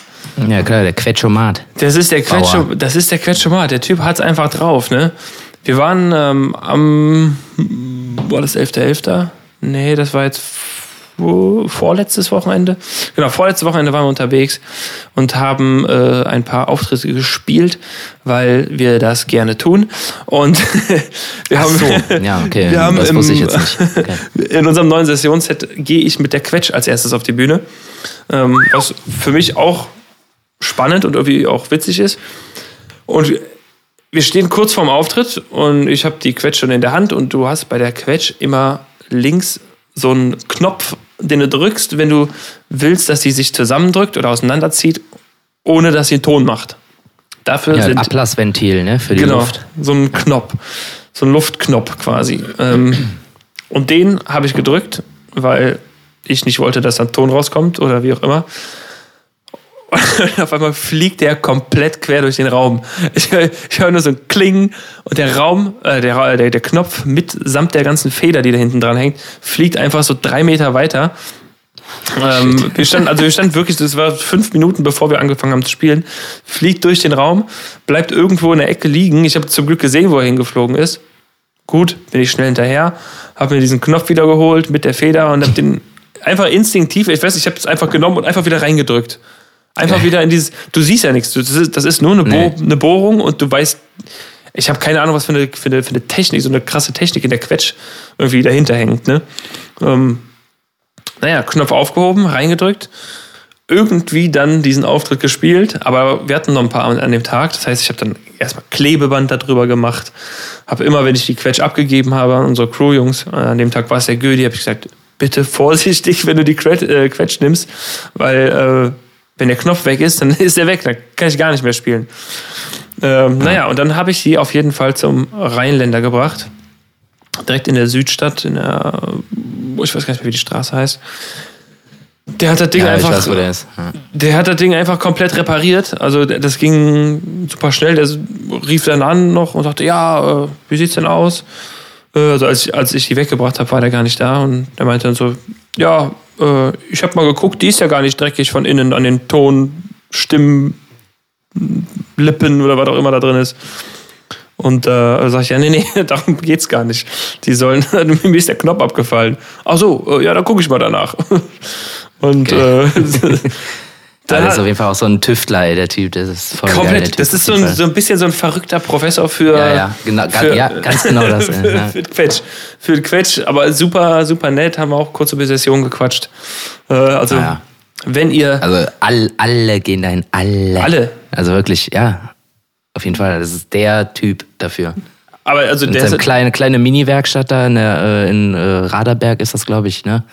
Ja klar, der Quetschomat. Das ist der Quetschomat. Das ist der Quetschomat. Der Typ hat es einfach drauf, ne? Wir waren ähm, am war das 11.11.? .11.? Nee, das war jetzt vorletztes Wochenende. Genau, vorletztes Wochenende waren wir unterwegs und haben äh, ein paar Auftritte gespielt, weil wir das gerne tun. Und wir haben, so. ja, okay. wir haben das im, ich jetzt nicht. Okay. in unserem neuen Sessionsset gehe ich mit der Quetsch als erstes auf die Bühne, ähm, was für mich auch spannend und irgendwie auch witzig ist. Und wir stehen kurz vorm Auftritt und ich habe die Quetsch schon in der Hand und du hast bei der Quetsch immer links so einen Knopf den du drückst, wenn du willst, dass sie sich zusammendrückt oder auseinanderzieht, ohne dass sie einen Ton macht. Dafür ja, sind Ablassventil, ne, für die genau, Luft. so ein Knopf, so ein Luftknopf quasi. Ähm, und den habe ich gedrückt, weil ich nicht wollte, dass da ein Ton rauskommt oder wie auch immer. Und auf einmal fliegt der komplett quer durch den Raum. Ich, höre nur so ein Klingen und der Raum, äh, der, der, der Knopf mitsamt der ganzen Feder, die da hinten dran hängt, fliegt einfach so drei Meter weiter. Ähm, wir standen, also wir standen wirklich, das war fünf Minuten, bevor wir angefangen haben zu spielen, fliegt durch den Raum, bleibt irgendwo in der Ecke liegen. Ich habe zum Glück gesehen, wo er hingeflogen ist. Gut, bin ich schnell hinterher, habe mir diesen Knopf wieder geholt mit der Feder und habe den einfach instinktiv, ich weiß, ich habe es einfach genommen und einfach wieder reingedrückt. Einfach wieder in dieses, du siehst ja nichts, das ist, das ist nur eine, nee. Bo eine Bohrung und du weißt, ich habe keine Ahnung, was für eine, für, eine, für eine Technik, so eine krasse Technik in der Quetsch irgendwie dahinter hängt. Ne? Ähm, naja, Knopf aufgehoben, reingedrückt, irgendwie dann diesen Auftritt gespielt, aber wir hatten noch ein paar an, dem Tag. Das heißt, ich habe dann erstmal Klebeband darüber gemacht, habe immer, wenn ich die Quetsch abgegeben habe an unsere Crew-Jungs, äh, an dem Tag war es der Gödi, habe ich gesagt, bitte vorsichtig, wenn du die Quetsch, äh, Quetsch nimmst, weil äh, wenn der Knopf weg ist, dann ist er weg, dann kann ich gar nicht mehr spielen. Ähm, ja. Naja, und dann habe ich sie auf jeden Fall zum Rheinländer gebracht. Direkt in der Südstadt, in der, ich weiß gar nicht mehr, wie die Straße heißt. Der hat das Ding ja, einfach. Weiß, der. Ja. der hat das Ding einfach komplett repariert. Also das ging super schnell. Der rief dann an noch und sagte, ja, äh, wie sieht's denn aus? Äh, also als ich, als ich die weggebracht habe, war der gar nicht da und er meinte dann so, ja, äh, ich habe mal geguckt, die ist ja gar nicht dreckig von innen an den Ton, Stimmen, Lippen oder was auch immer da drin ist. Und äh, sag ich, ja, nee, nee, darum geht's gar nicht. Die sollen, mir ist der Knopf abgefallen. Ach so, äh, ja, dann gucke ich mal danach. Und okay. äh, das ist auf jeden Fall auch so ein Tüftler, der Typ. Das ist voll komplett. Geil, das ist so ein, so ein bisschen so ein verrückter Professor für. Ja, ja, genau, für, ja ganz genau das. für, ja. für Quetsch. Für Quetsch, aber super, super nett, haben wir auch kurz über Session gequatscht. Äh, also, ah, ja. wenn ihr. Also, all, alle gehen dahin, alle. Alle. Also wirklich, ja. Auf jeden Fall, das ist der Typ dafür. Aber also der ist kleine kleine Mini-Werkstatt da in, der, äh, in äh, Raderberg ist das, glaube ich, ne?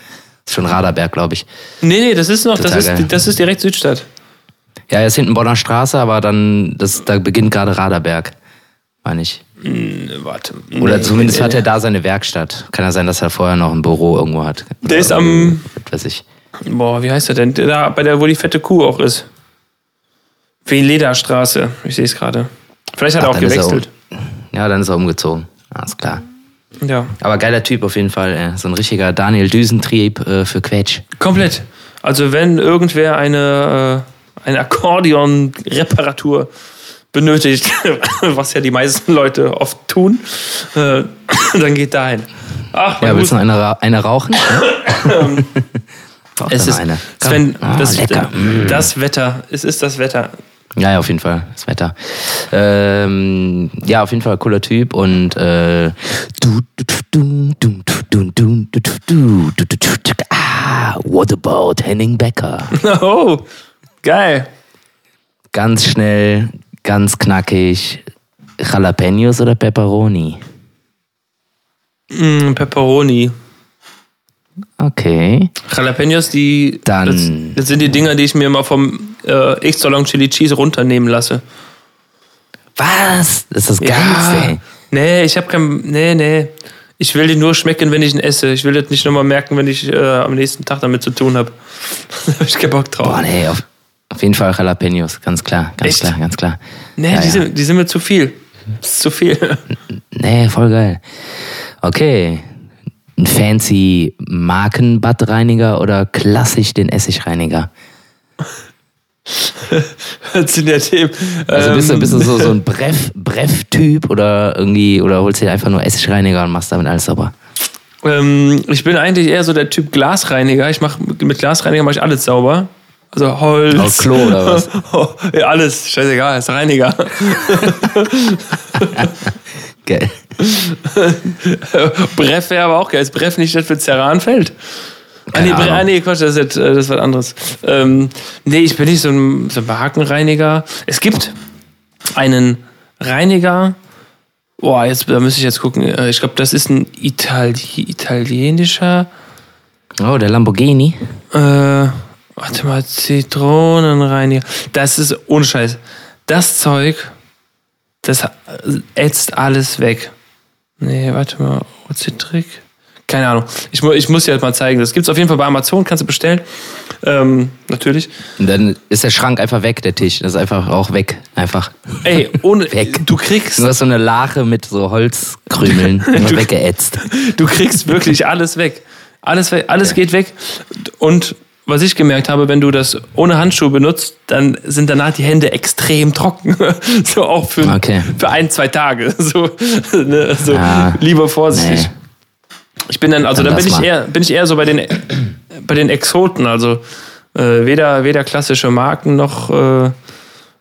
Ist schon Raderberg, glaube ich. Nee, nee, das ist noch, das ist, das ist direkt Südstadt. Ja, er ist hinten Bonner Straße, aber dann, das, da beginnt gerade Raderberg, meine ich. Hm, warte. Oder nee, zumindest nee, hat er da seine Werkstatt. Kann ja sein, dass er vorher noch ein Büro irgendwo hat. Der ist am. Was weiß ich. Boah, wie heißt er denn? Da, bei der, wo die fette Kuh auch ist. Lederstraße. Ich sehe es gerade. Vielleicht hat Ach, er auch gewechselt. Er, ja, dann ist er umgezogen. Alles klar. Ja. Aber geiler Typ auf jeden Fall. So ein richtiger Daniel Düsentrieb äh, für Quetsch. Komplett. Also wenn irgendwer eine, äh, eine Akkordeon-Reparatur benötigt, was ja die meisten Leute oft tun, äh, dann geht dahin. Ach, ja, willst du noch eine, eine rauchen? es ist, eine. Sven, ah, das, das Wetter, es ist das Wetter. Ja, ja, auf jeden Fall, das Wetter. Ähm, ja, auf jeden Fall cooler Typ und äh, ah, what about Henning Becker? Oh, geil. Ganz schnell, ganz knackig. Jalapenos oder Pepperoni? Mm, Pepperoni. Okay. Jalapenos, die. Dann. Das, das, sind die Dinger, die ich mir mal vom äh, Extra Long Chili Cheese runternehmen lasse. Was? Das ist das Geilste. Ja. Nee, ich habe kein. Nee, nee. Ich will die nur schmecken, wenn ich ihn esse. Ich will das nicht nochmal merken, wenn ich äh, am nächsten Tag damit zu tun habe. da habe ich keinen Bock drauf. Boah, nee, auf, auf jeden Fall Jalapenos. Ganz klar, ganz Echt? klar, ganz klar. Nee, ja, die, ja. Sind, die sind mir zu viel. Das ist zu viel. Nee, voll geil. Okay, ein fancy Markenbadreiniger oder klassisch den Essigreiniger? das sind ja Themen. Also bist du, bist du so, so ein Breff-Typ oder irgendwie, oder holst du dir einfach nur Essigreiniger und machst damit alles sauber? Ähm, ich bin eigentlich eher so der Typ Glasreiniger. Ich mach, mit Glasreiniger mache ich alles sauber. Also Holz. Auf Klo oder was? ja, alles. Scheißegal, ist Reiniger. geil. Breff wäre aber auch geil. Ist Breff nicht das für Ceranfeld? Ah nee, ah, nee, Quatsch, das ist, das ist was anderes. Ähm, nee, ich bin nicht so ein, so ein Hakenreiniger. Es gibt einen Reiniger. Boah, jetzt da müsste ich jetzt gucken. Äh, ich glaube, das ist ein Itali italienischer. Oh, der Lamborghini. Äh, warte mal, Zitronenreiniger. Das ist ohne Scheiß. Das Zeug, das ätzt alles weg. Nee, warte mal. Citrik? Keine Ahnung. Ich, ich muss dir halt mal zeigen. Das gibt es auf jeden Fall bei Amazon, kannst du bestellen. Ähm, natürlich. Und dann ist der Schrank einfach weg, der Tisch. Das ist einfach auch weg. Einfach. Ey, ohne. weg. Du kriegst. Du hast so eine Lache mit so Holzkrümeln. du, weggeätzt. Du kriegst wirklich alles weg. Alles, alles ja. geht weg. Und was ich gemerkt habe, wenn du das ohne Handschuhe benutzt, dann sind danach die Hände extrem trocken. so auch für, okay. für ein, zwei Tage. So, ne, also ah, lieber vorsichtig. Nee. Ich bin dann, also dann, dann bin ich eher, bin ich eher so bei den, bei den Exoten, also äh, weder, weder klassische Marken noch, äh,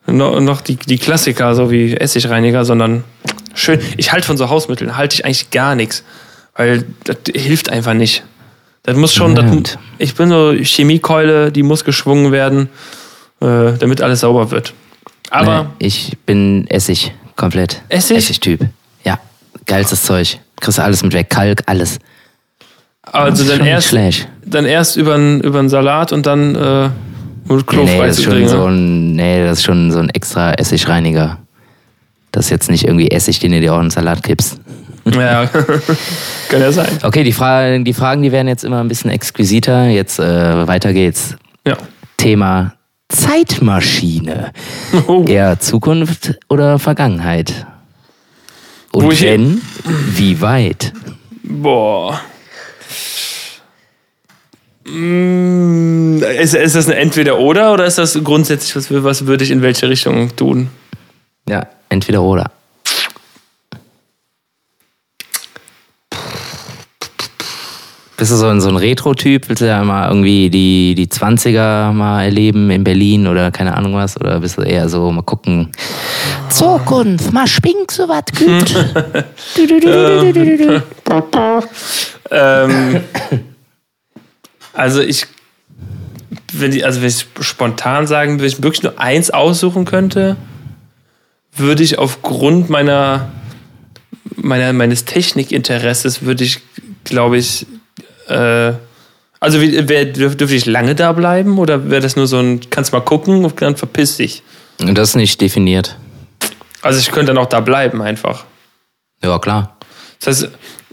noch, noch die, die Klassiker, so wie Essigreiniger, sondern schön. Ich halte von so Hausmitteln, halte ich eigentlich gar nichts. Weil das hilft einfach nicht. Das muss schon, das, ich bin so Chemiekeule, die muss geschwungen werden, äh, damit alles sauber wird. Aber. Nee, ich bin Essig, komplett. Essig? Essig-Typ. Ja, geilstes Zeug. Kriegst du alles mit weg. Kalk, alles. Also dann erst, schlecht. dann erst über einen Salat und dann äh, mit Klo nee, nee, das ist schon so ein, nee, das ist schon so ein extra Essigreiniger. Das ist jetzt nicht irgendwie Essig, den du dir auch in den Salat kippst. Ja, kann ja sein. Okay, die, Fra die Fragen, die werden jetzt immer ein bisschen exquisiter. Jetzt äh, weiter geht's. Ja. Thema Zeitmaschine. Oh. Eher Zukunft oder Vergangenheit? Und Wo wenn, wie weit? Boah. Mm, ist, ist das ein Entweder-Oder oder ist das grundsätzlich, was, was würde ich in welche Richtung tun? Ja, Entweder-Oder. Bist du so ein, so ein Retro-Typ? Willst du ja mal irgendwie die, die 20er mal erleben in Berlin oder keine Ahnung was? Oder bist du eher so, mal gucken, Zukunft, mal spink so was gut. ähm, also ich, wenn ich, also wenn ich spontan sagen, wenn ich wirklich nur eins aussuchen könnte, würde ich aufgrund meiner, meiner meines Technikinteresses würde ich, glaube ich, äh, also wie, wär, dürfte ich lange da bleiben oder wäre das nur so ein, kannst mal gucken und dann verpiss dich? Das ist nicht definiert. Also ich könnte dann auch da bleiben einfach. Ja, klar. Das heißt,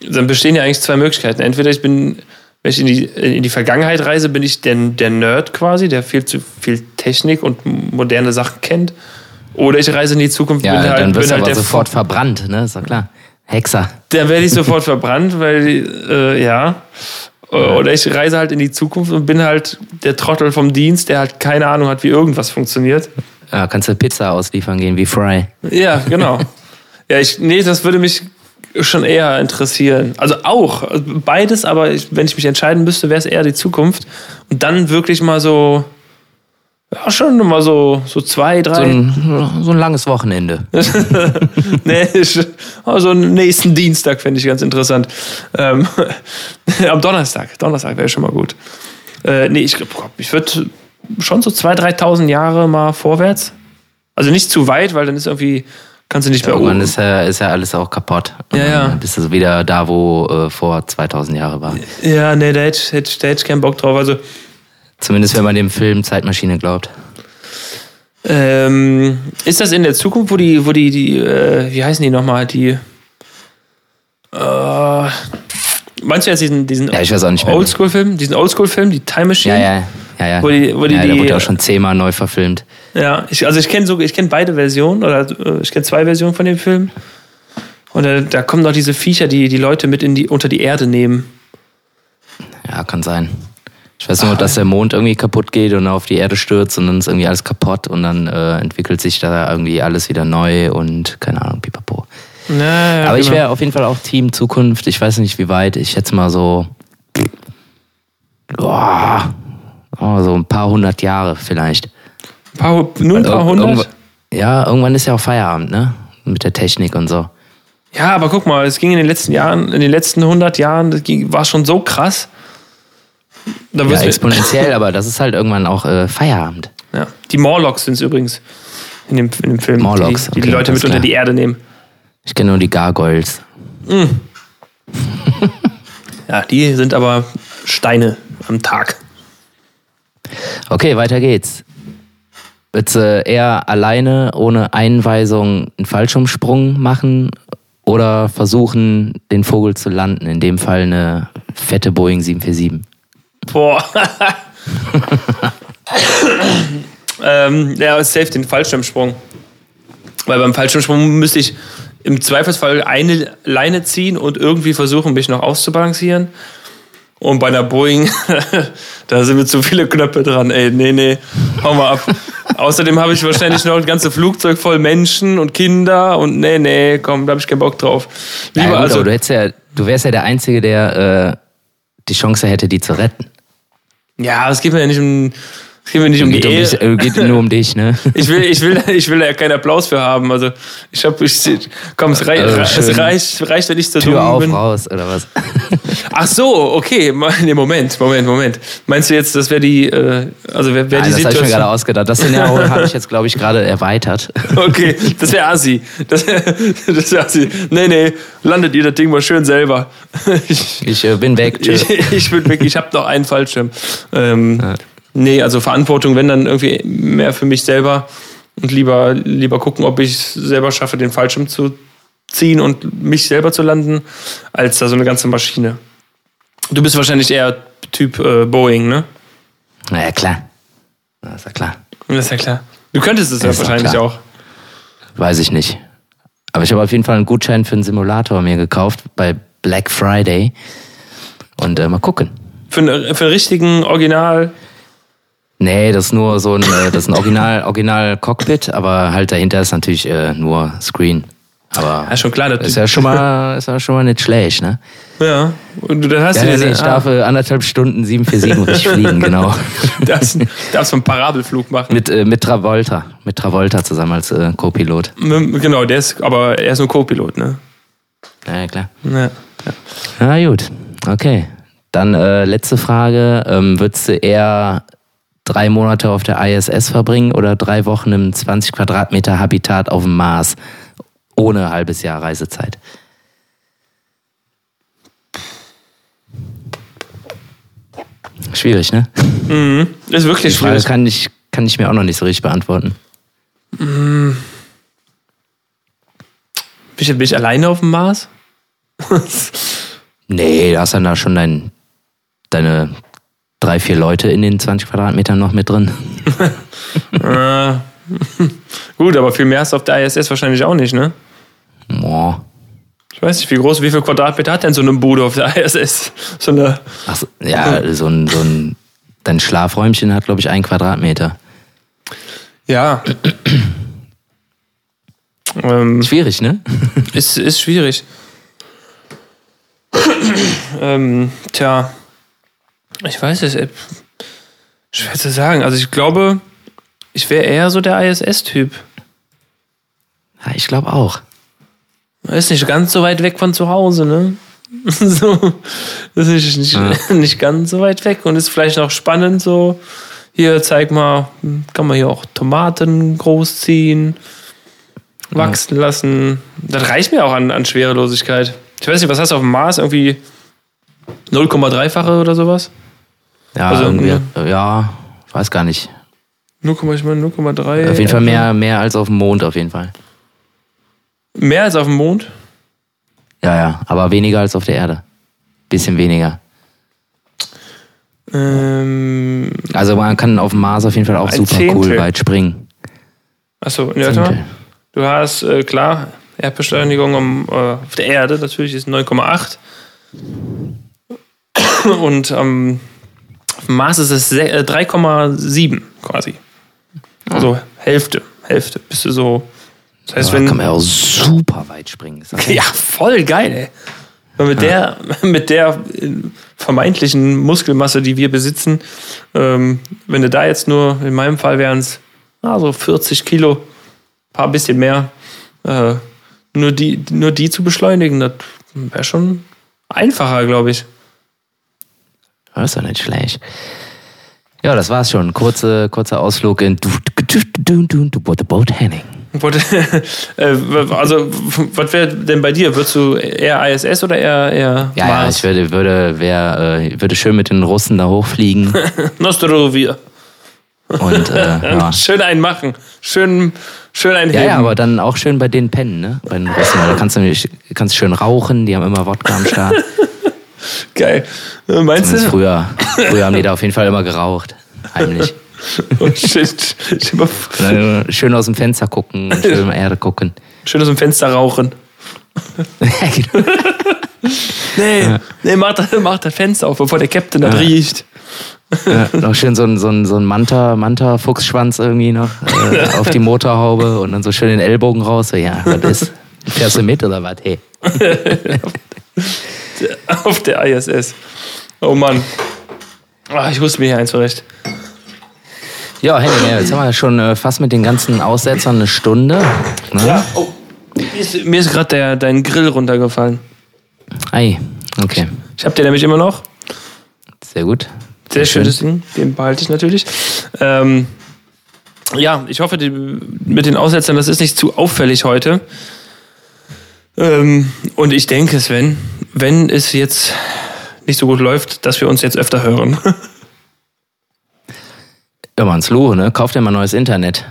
dann bestehen ja eigentlich zwei Möglichkeiten. Entweder ich bin, wenn ich in die, in die Vergangenheit reise, bin ich der, der Nerd quasi, der viel zu viel Technik und moderne Sachen kennt. Oder ich reise in die Zukunft. Ja, bin halt, dann wirst du halt aber sofort verbrannt, ne? Ist doch klar. Hexer. Dann werde ich sofort verbrannt, weil, äh, ja. Oder ich reise halt in die Zukunft und bin halt der Trottel vom Dienst, der halt keine Ahnung hat, wie irgendwas funktioniert. Ja, kannst du Pizza ausliefern gehen wie Fry. Ja, genau. ja, ich, nee, das würde mich schon eher interessieren. Also auch, beides, aber ich, wenn ich mich entscheiden müsste, wäre es eher die Zukunft. Und dann wirklich mal so ja, schon mal so, so zwei, drei. So ein, so ein langes Wochenende. nee, also nächsten Dienstag fände ich ganz interessant. Ähm, am Donnerstag. Donnerstag wäre schon mal gut. Äh, nee, ich, ich würde schon so 2.000, 3.000 Jahre mal vorwärts. Also nicht zu weit, weil dann ist irgendwie, kannst du nicht mehr Irgendwann ist ja, ist ja alles auch kaputt. Ja, ja. Dann bist du wieder da, wo äh, vor 2.000 Jahre war. Ja, nee, da hätte, hätte, da hätte ich keinen Bock drauf. Also Zumindest wenn man dem Film Zeitmaschine glaubt. Ähm, ist das in der Zukunft, wo die, wo die, die äh, wie heißen die nochmal, die äh, Meinst du jetzt diesen, diesen ja, ich weiß auch nicht Oldschool-Film, diesen Oldschool-Film, die Time Machine? Ja, ja, ja, ja. Wo die, wo die, ja, der die, wurde auch schon zehnmal neu verfilmt. Ja, ich, also ich kenne so, ich kenne beide Versionen oder äh, ich kenne zwei Versionen von dem Film. Und da, da kommen noch diese Viecher, die die Leute mit in die unter die Erde nehmen. Ja, kann sein. Ich weiß nur, dass der Mond irgendwie kaputt geht und auf die Erde stürzt und dann ist irgendwie alles kaputt und dann äh, entwickelt sich da irgendwie alles wieder neu und keine Ahnung, pipapo. Ja, ja, Aber genau. ich wäre auf jeden Fall auch Team Zukunft. Ich weiß nicht, wie weit. Ich schätze mal so. Boah, oh, so ein paar hundert Jahre vielleicht. Ein paar, nur ein paar hundert? Ja, irgendwann ist ja auch Feierabend, ne? Mit der Technik und so. Ja, aber guck mal, es ging in den letzten Jahren, in den letzten hundert Jahren, das ging, war schon so krass. Da ja, exponentiell, aber das ist halt irgendwann auch äh, Feierabend. Ja. Die Morlocks sind es übrigens in dem, in dem Film, Morlocks, die, die, okay, die Leute mit klar. unter die Erde nehmen. Ich kenne nur die Gargoyles. Mm. ja, die sind aber Steine am Tag. Okay, weiter geht's. Willst du eher alleine ohne Einweisung einen Fallschirmsprung machen oder versuchen, den Vogel zu landen? In dem Fall eine fette Boeing 747. Boah. ähm, ja, safe den Fallschirmsprung. Weil beim Fallschirmsprung müsste ich im Zweifelsfall eine Leine ziehen und irgendwie versuchen, mich noch auszubalancieren. Und bei einer Boeing, da sind mir zu viele Knöpfe dran. Ey, nee, nee, hau mal ab. Außerdem habe ich wahrscheinlich noch ein ganzes Flugzeug voll Menschen und Kinder und nee, nee, komm, da habe ich keinen Bock drauf. Lieber ja, gut, also, du, hättest ja, du wärst ja der Einzige, der äh, die Chance hätte, die zu retten. Ja, es geht mir ja nicht um. Es geht mir nicht um geht die um Ehe. dich, äh, geht nur um dich, ne? Ich will, ich will, ich will da ja keinen Applaus für haben. Also ich hab, ich, komm, es, rei Also es reicht, reicht, wenn ich so Tür dumm auf, bin. raus, oder was? Ach so, okay. Nee, Moment, Moment, Moment. Meinst du jetzt, das wäre die, äh, also wäre wär Nein, die das habe ich mir gerade Situation? ausgedacht. Das Szenario habe ich jetzt, glaube ich, gerade erweitert. Okay, das wäre Assi. Das wäre das wär Assi. Nee, nee, landet ihr das Ding mal schön selber. Ich, Ich äh, bin weg. Tschüss. ich, ich bin weg, ich habe noch einen Fallschirm. Ähm, Nee, also Verantwortung, wenn dann irgendwie mehr für mich selber und lieber, lieber gucken, ob ich es selber schaffe, den Fallschirm zu ziehen und mich selber zu landen, als da so eine ganze Maschine. Du bist wahrscheinlich eher Typ äh, Boeing, ne? Na ja, klar. Na, ist ja klar. Das ist ja klar. Du könntest es ja wahrscheinlich klar. auch. Weiß ich nicht. Aber ich habe auf jeden Fall einen Gutschein für einen Simulator mir gekauft bei Black Friday. Und äh, mal gucken. Für, einen- für einen richtigen Original. Nee, das ist nur so ein, äh, das ist ein Original, Original Cockpit, aber halt dahinter ist natürlich äh, nur Screen. Aber Ja, schon klar. Das ist ja schon mal, ist ja schon mal nicht schlecht, ne? ja. Und du dann hast Ja, du diese, nee, ich darf äh, anderthalb Stunden 747 richtig fliegen, genau. darfst, darfst einen Parabelflug machen. Mit, äh, mit Travolta. Mit Travolta zusammen als äh, Co-Pilot. Genau, der ist, aber er ist nur Co-Pilot, ne? Ja, ja, klar. Ja. Na gut, okay. Dann äh, letzte Frage. Ähm, würdest du eher drei Monate auf der ISS verbringen oder drei Wochen im 20 Quadratmeter Habitat auf dem Mars ohne halbes Jahr Reisezeit? Schwierig, ne? Mhm. Ist wirklich Die Frage schwierig. kann ich, kann ich mir auch noch nicht so richtig beantworten. Bin ich, bin ich alleine auf dem Mars? Nee, du hast dann da schon dein, deine drei, vier Leute in den 20 Quadratmetern noch mit drin. gut, aber viel mehr du auf der ISS wahrscheinlich auch nicht, ne? Boah. Ich weiß nicht, wie groß, wie viel Quadratmeter hat denn so eine Bude auf der ISS? So eine. Ach, ja, so ein, so ein, dein Schlafräumchen hat, glaube ich, einen Quadratmeter. Ja. ähm, Schwierig, ne? ist, ist schwierig. ähm, tja. Ich weiß es. äh, Schwer zu sagen. Also ich glaube, ich wäre eher so der ISS-Typ. Ja, ich glaube auch. Ist nicht ganz so weit weg von zu Hause, ne? so, das ist nicht, Ja. nicht ganz so weit weg und ist vielleicht noch spannend so. Hier, zeig mal, kann man hier auch Tomaten großziehen, wachsen lassen. Das reicht mir auch an, an Schwerelosigkeit. Ich weiß nicht, was hast du auf dem Mars? Irgendwie 0,3-fache oder sowas? Ja, Also, irgendwie, ne? ja, weiß gar nicht. 0, ich meine 0,3. Auf jeden Fall mehr, mehr als auf dem Mond, auf jeden Fall. Mehr als auf dem Mond? Ja, ja, aber weniger als auf der Erde. Bisschen weniger. Ähm, Also man kann auf dem Mars auf jeden Fall auch super Zehntel. cool weit springen. achso, ja, warte mal. Du hast, äh, klar, Erdbeschleunigung um, äh, auf der Erde natürlich ist 9,8. Und ähm, auf dem Mars ist es se- äh, 3,7 quasi. Also Hälfte, Hälfte. Bist du so. Das heißt, da wenn. kann man ja auch super weit springen. Ja, voll geil, ey. Weil mit, der, mit der äh, vermeintlichen Muskelmasse, die wir besitzen, ähm, wenn du da jetzt nur, in meinem Fall wären es ah, so 40 Kilo, paar bisschen mehr, äh, nur, die, nur die zu beschleunigen, das wäre schon einfacher, glaube ich. Das ist doch nicht schlecht. Ja, das war's schon. Kurze, kurzer Ausflug in du, du, du, du, du, du, Boat Henning. Wollte- äh, also, was wäre denn bei dir? Würdest du eher ISS oder eher, eher Ja, ja, ich würde, würde, wär, äh, würde schön mit den Russen da hochfliegen Nostrovia. und äh, ja. Schön einen machen. Schön, schön einen Ja, ja, aber dann auch schön bei denen pennen, ne? Bei den Russen, weil da kannst du nämlich, kannst schön rauchen, die haben immer Wodka am Start. Geil. Äh, Meinst ist du? früher, früher haben die da auf jeden Fall immer geraucht. Heimlich. Oh, shit. Schön aus dem Fenster gucken und schön Erde gucken. Schön aus dem Fenster rauchen. Ja, genau. Nee, nee, mach das, mach das Fenster auf, bevor der Captain das riecht. Ja, noch schön so ein, so ein, so ein Manta, Manta-Fuchsschwanz irgendwie noch äh, auf die Motorhaube und dann so schön den Ellbogen raus. So, ja, was ist? Fährst du mit oder was? Hey. Auf der ISS. Oh Mann. Ah, ich wusste mir hier eins zurecht. Ja, Henning, ja, jetzt haben wir schon äh, fast mit den ganzen Aussetzern eine Stunde. Ne? Ja, oh. Mir ist, mir ist gerade dein Grill runtergefallen. Ei, okay. Ich habe den nämlich immer noch. Sehr gut. Sehr schönes Ding, den behalte ich natürlich. Ähm, ja, ich hoffe, die, mit den Aussetzern, das ist nicht zu auffällig heute. Ähm, und ich denke, Sven, wenn es jetzt nicht so gut läuft, dass wir uns jetzt öfter hören. Ja, man's Lo, ne? Kauf dir mal neues Internet.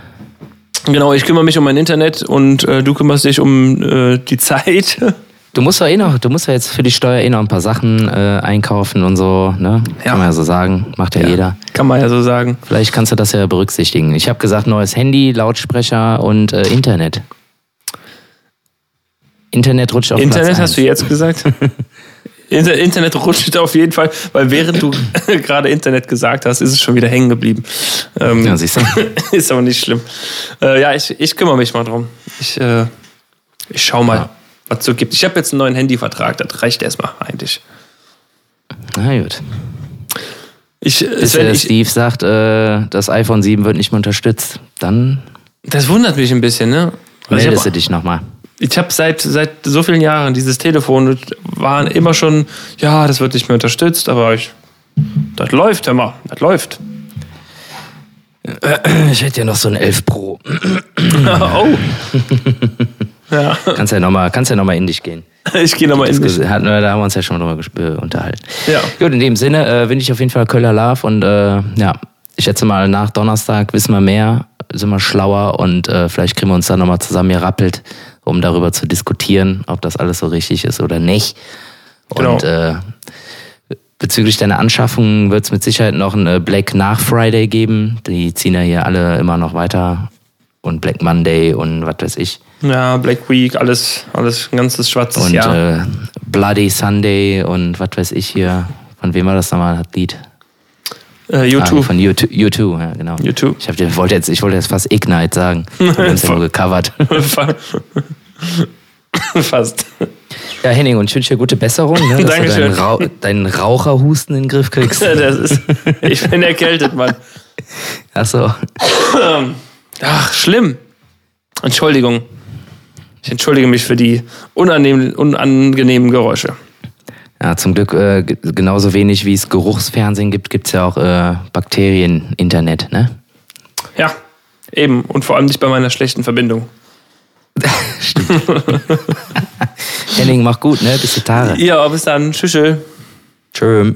Genau, ich kümmere mich um mein Internet und äh, du kümmerst dich um äh, die Zeit. Du musst ja eh noch, du musst ja jetzt für die Steuer eh noch ein paar Sachen äh, einkaufen und so, ne? Ja. Kann man ja so sagen, macht ja, Ja. jeder. Kann man ja so sagen. Vielleicht kannst du das ja berücksichtigen. Ich habe gesagt, neues Handy, Lautsprecher und äh, Internet. Internet rutscht auf Internet Platz hast du eins. jetzt gesagt? Inter Internet rutscht auf jeden Fall, weil während du gerade Internet gesagt hast, ist es schon wieder hängen geblieben. Ähm, Ja, siehst du. ist aber nicht schlimm. Äh, ja, ich, ich kümmere mich mal drum. Ich, äh, ich schau mal, Ja. was es so gibt. Ich habe jetzt einen neuen Handyvertrag, das reicht erstmal eigentlich. Na gut. Ich, äh, Bis Sven, der ich, Steve sagt, äh, das iPhone 7 wird nicht mehr unterstützt, dann das wundert mich ein bisschen, ne? Also meldest du dich nochmal. Ich habe seit, seit so vielen Jahren dieses Telefon, das waren immer schon, ja, das wird nicht mehr unterstützt, aber ich, das läuft, hör mal, das läuft. Ich hätte ja noch so ein 11 Pro. oh. ja, Kannst ja nochmal ja noch mal in dich gehen. ich gehe nochmal in hatten wir, da haben wir uns ja schon mal drüber äh, unterhalten. Ja. Gut, in dem Sinne äh, wünsche ich auf jeden Fall Köller Love und äh, ja, ich schätze mal, nach Donnerstag wissen wir mehr, sind wir schlauer und äh, vielleicht kriegen wir uns dann nochmal zusammen gerappelt, um darüber zu diskutieren, ob das alles so richtig ist oder nicht. Genau. Und äh, bezüglich deiner Anschaffung wird es mit Sicherheit noch ein äh, Black nach Friday geben. Die ziehen ja hier alle immer noch weiter. Und Black Monday und was weiß ich. Ja, Black Week, alles, alles ein ganzes schwarzes Und Jahr. äh, Bloody Sunday und was weiß ich hier. Von wem war das nochmal, das Lied? Äh, Ah, YouTube. von U2, U2 ja, genau. U2. Ich, hab, wollte jetzt, ich wollte jetzt fast Ignite sagen. Wir haben es ja nur gecovert. Fast. Ja, Henning, und ich wünsche dir gute Besserung, ne, dass Dankeschön. du deinen, Rau deinen Raucherhusten in den Griff kriegst. Das ist, ich bin erkältet, Mann. Achso. Ach, schlimm. Entschuldigung. Ich entschuldige mich für die unangenehmen Geräusche. Ja, zum Glück äh, genauso wenig wie es Geruchsfernsehen gibt, gibt's ja auch äh, Bakterien-Internet, ne? Ja, eben. Und vor allem nicht bei meiner schlechten Verbindung. Henning, mach gut, ne? Bis die Tage. Ja, bis dann. Tschüss. Tschö.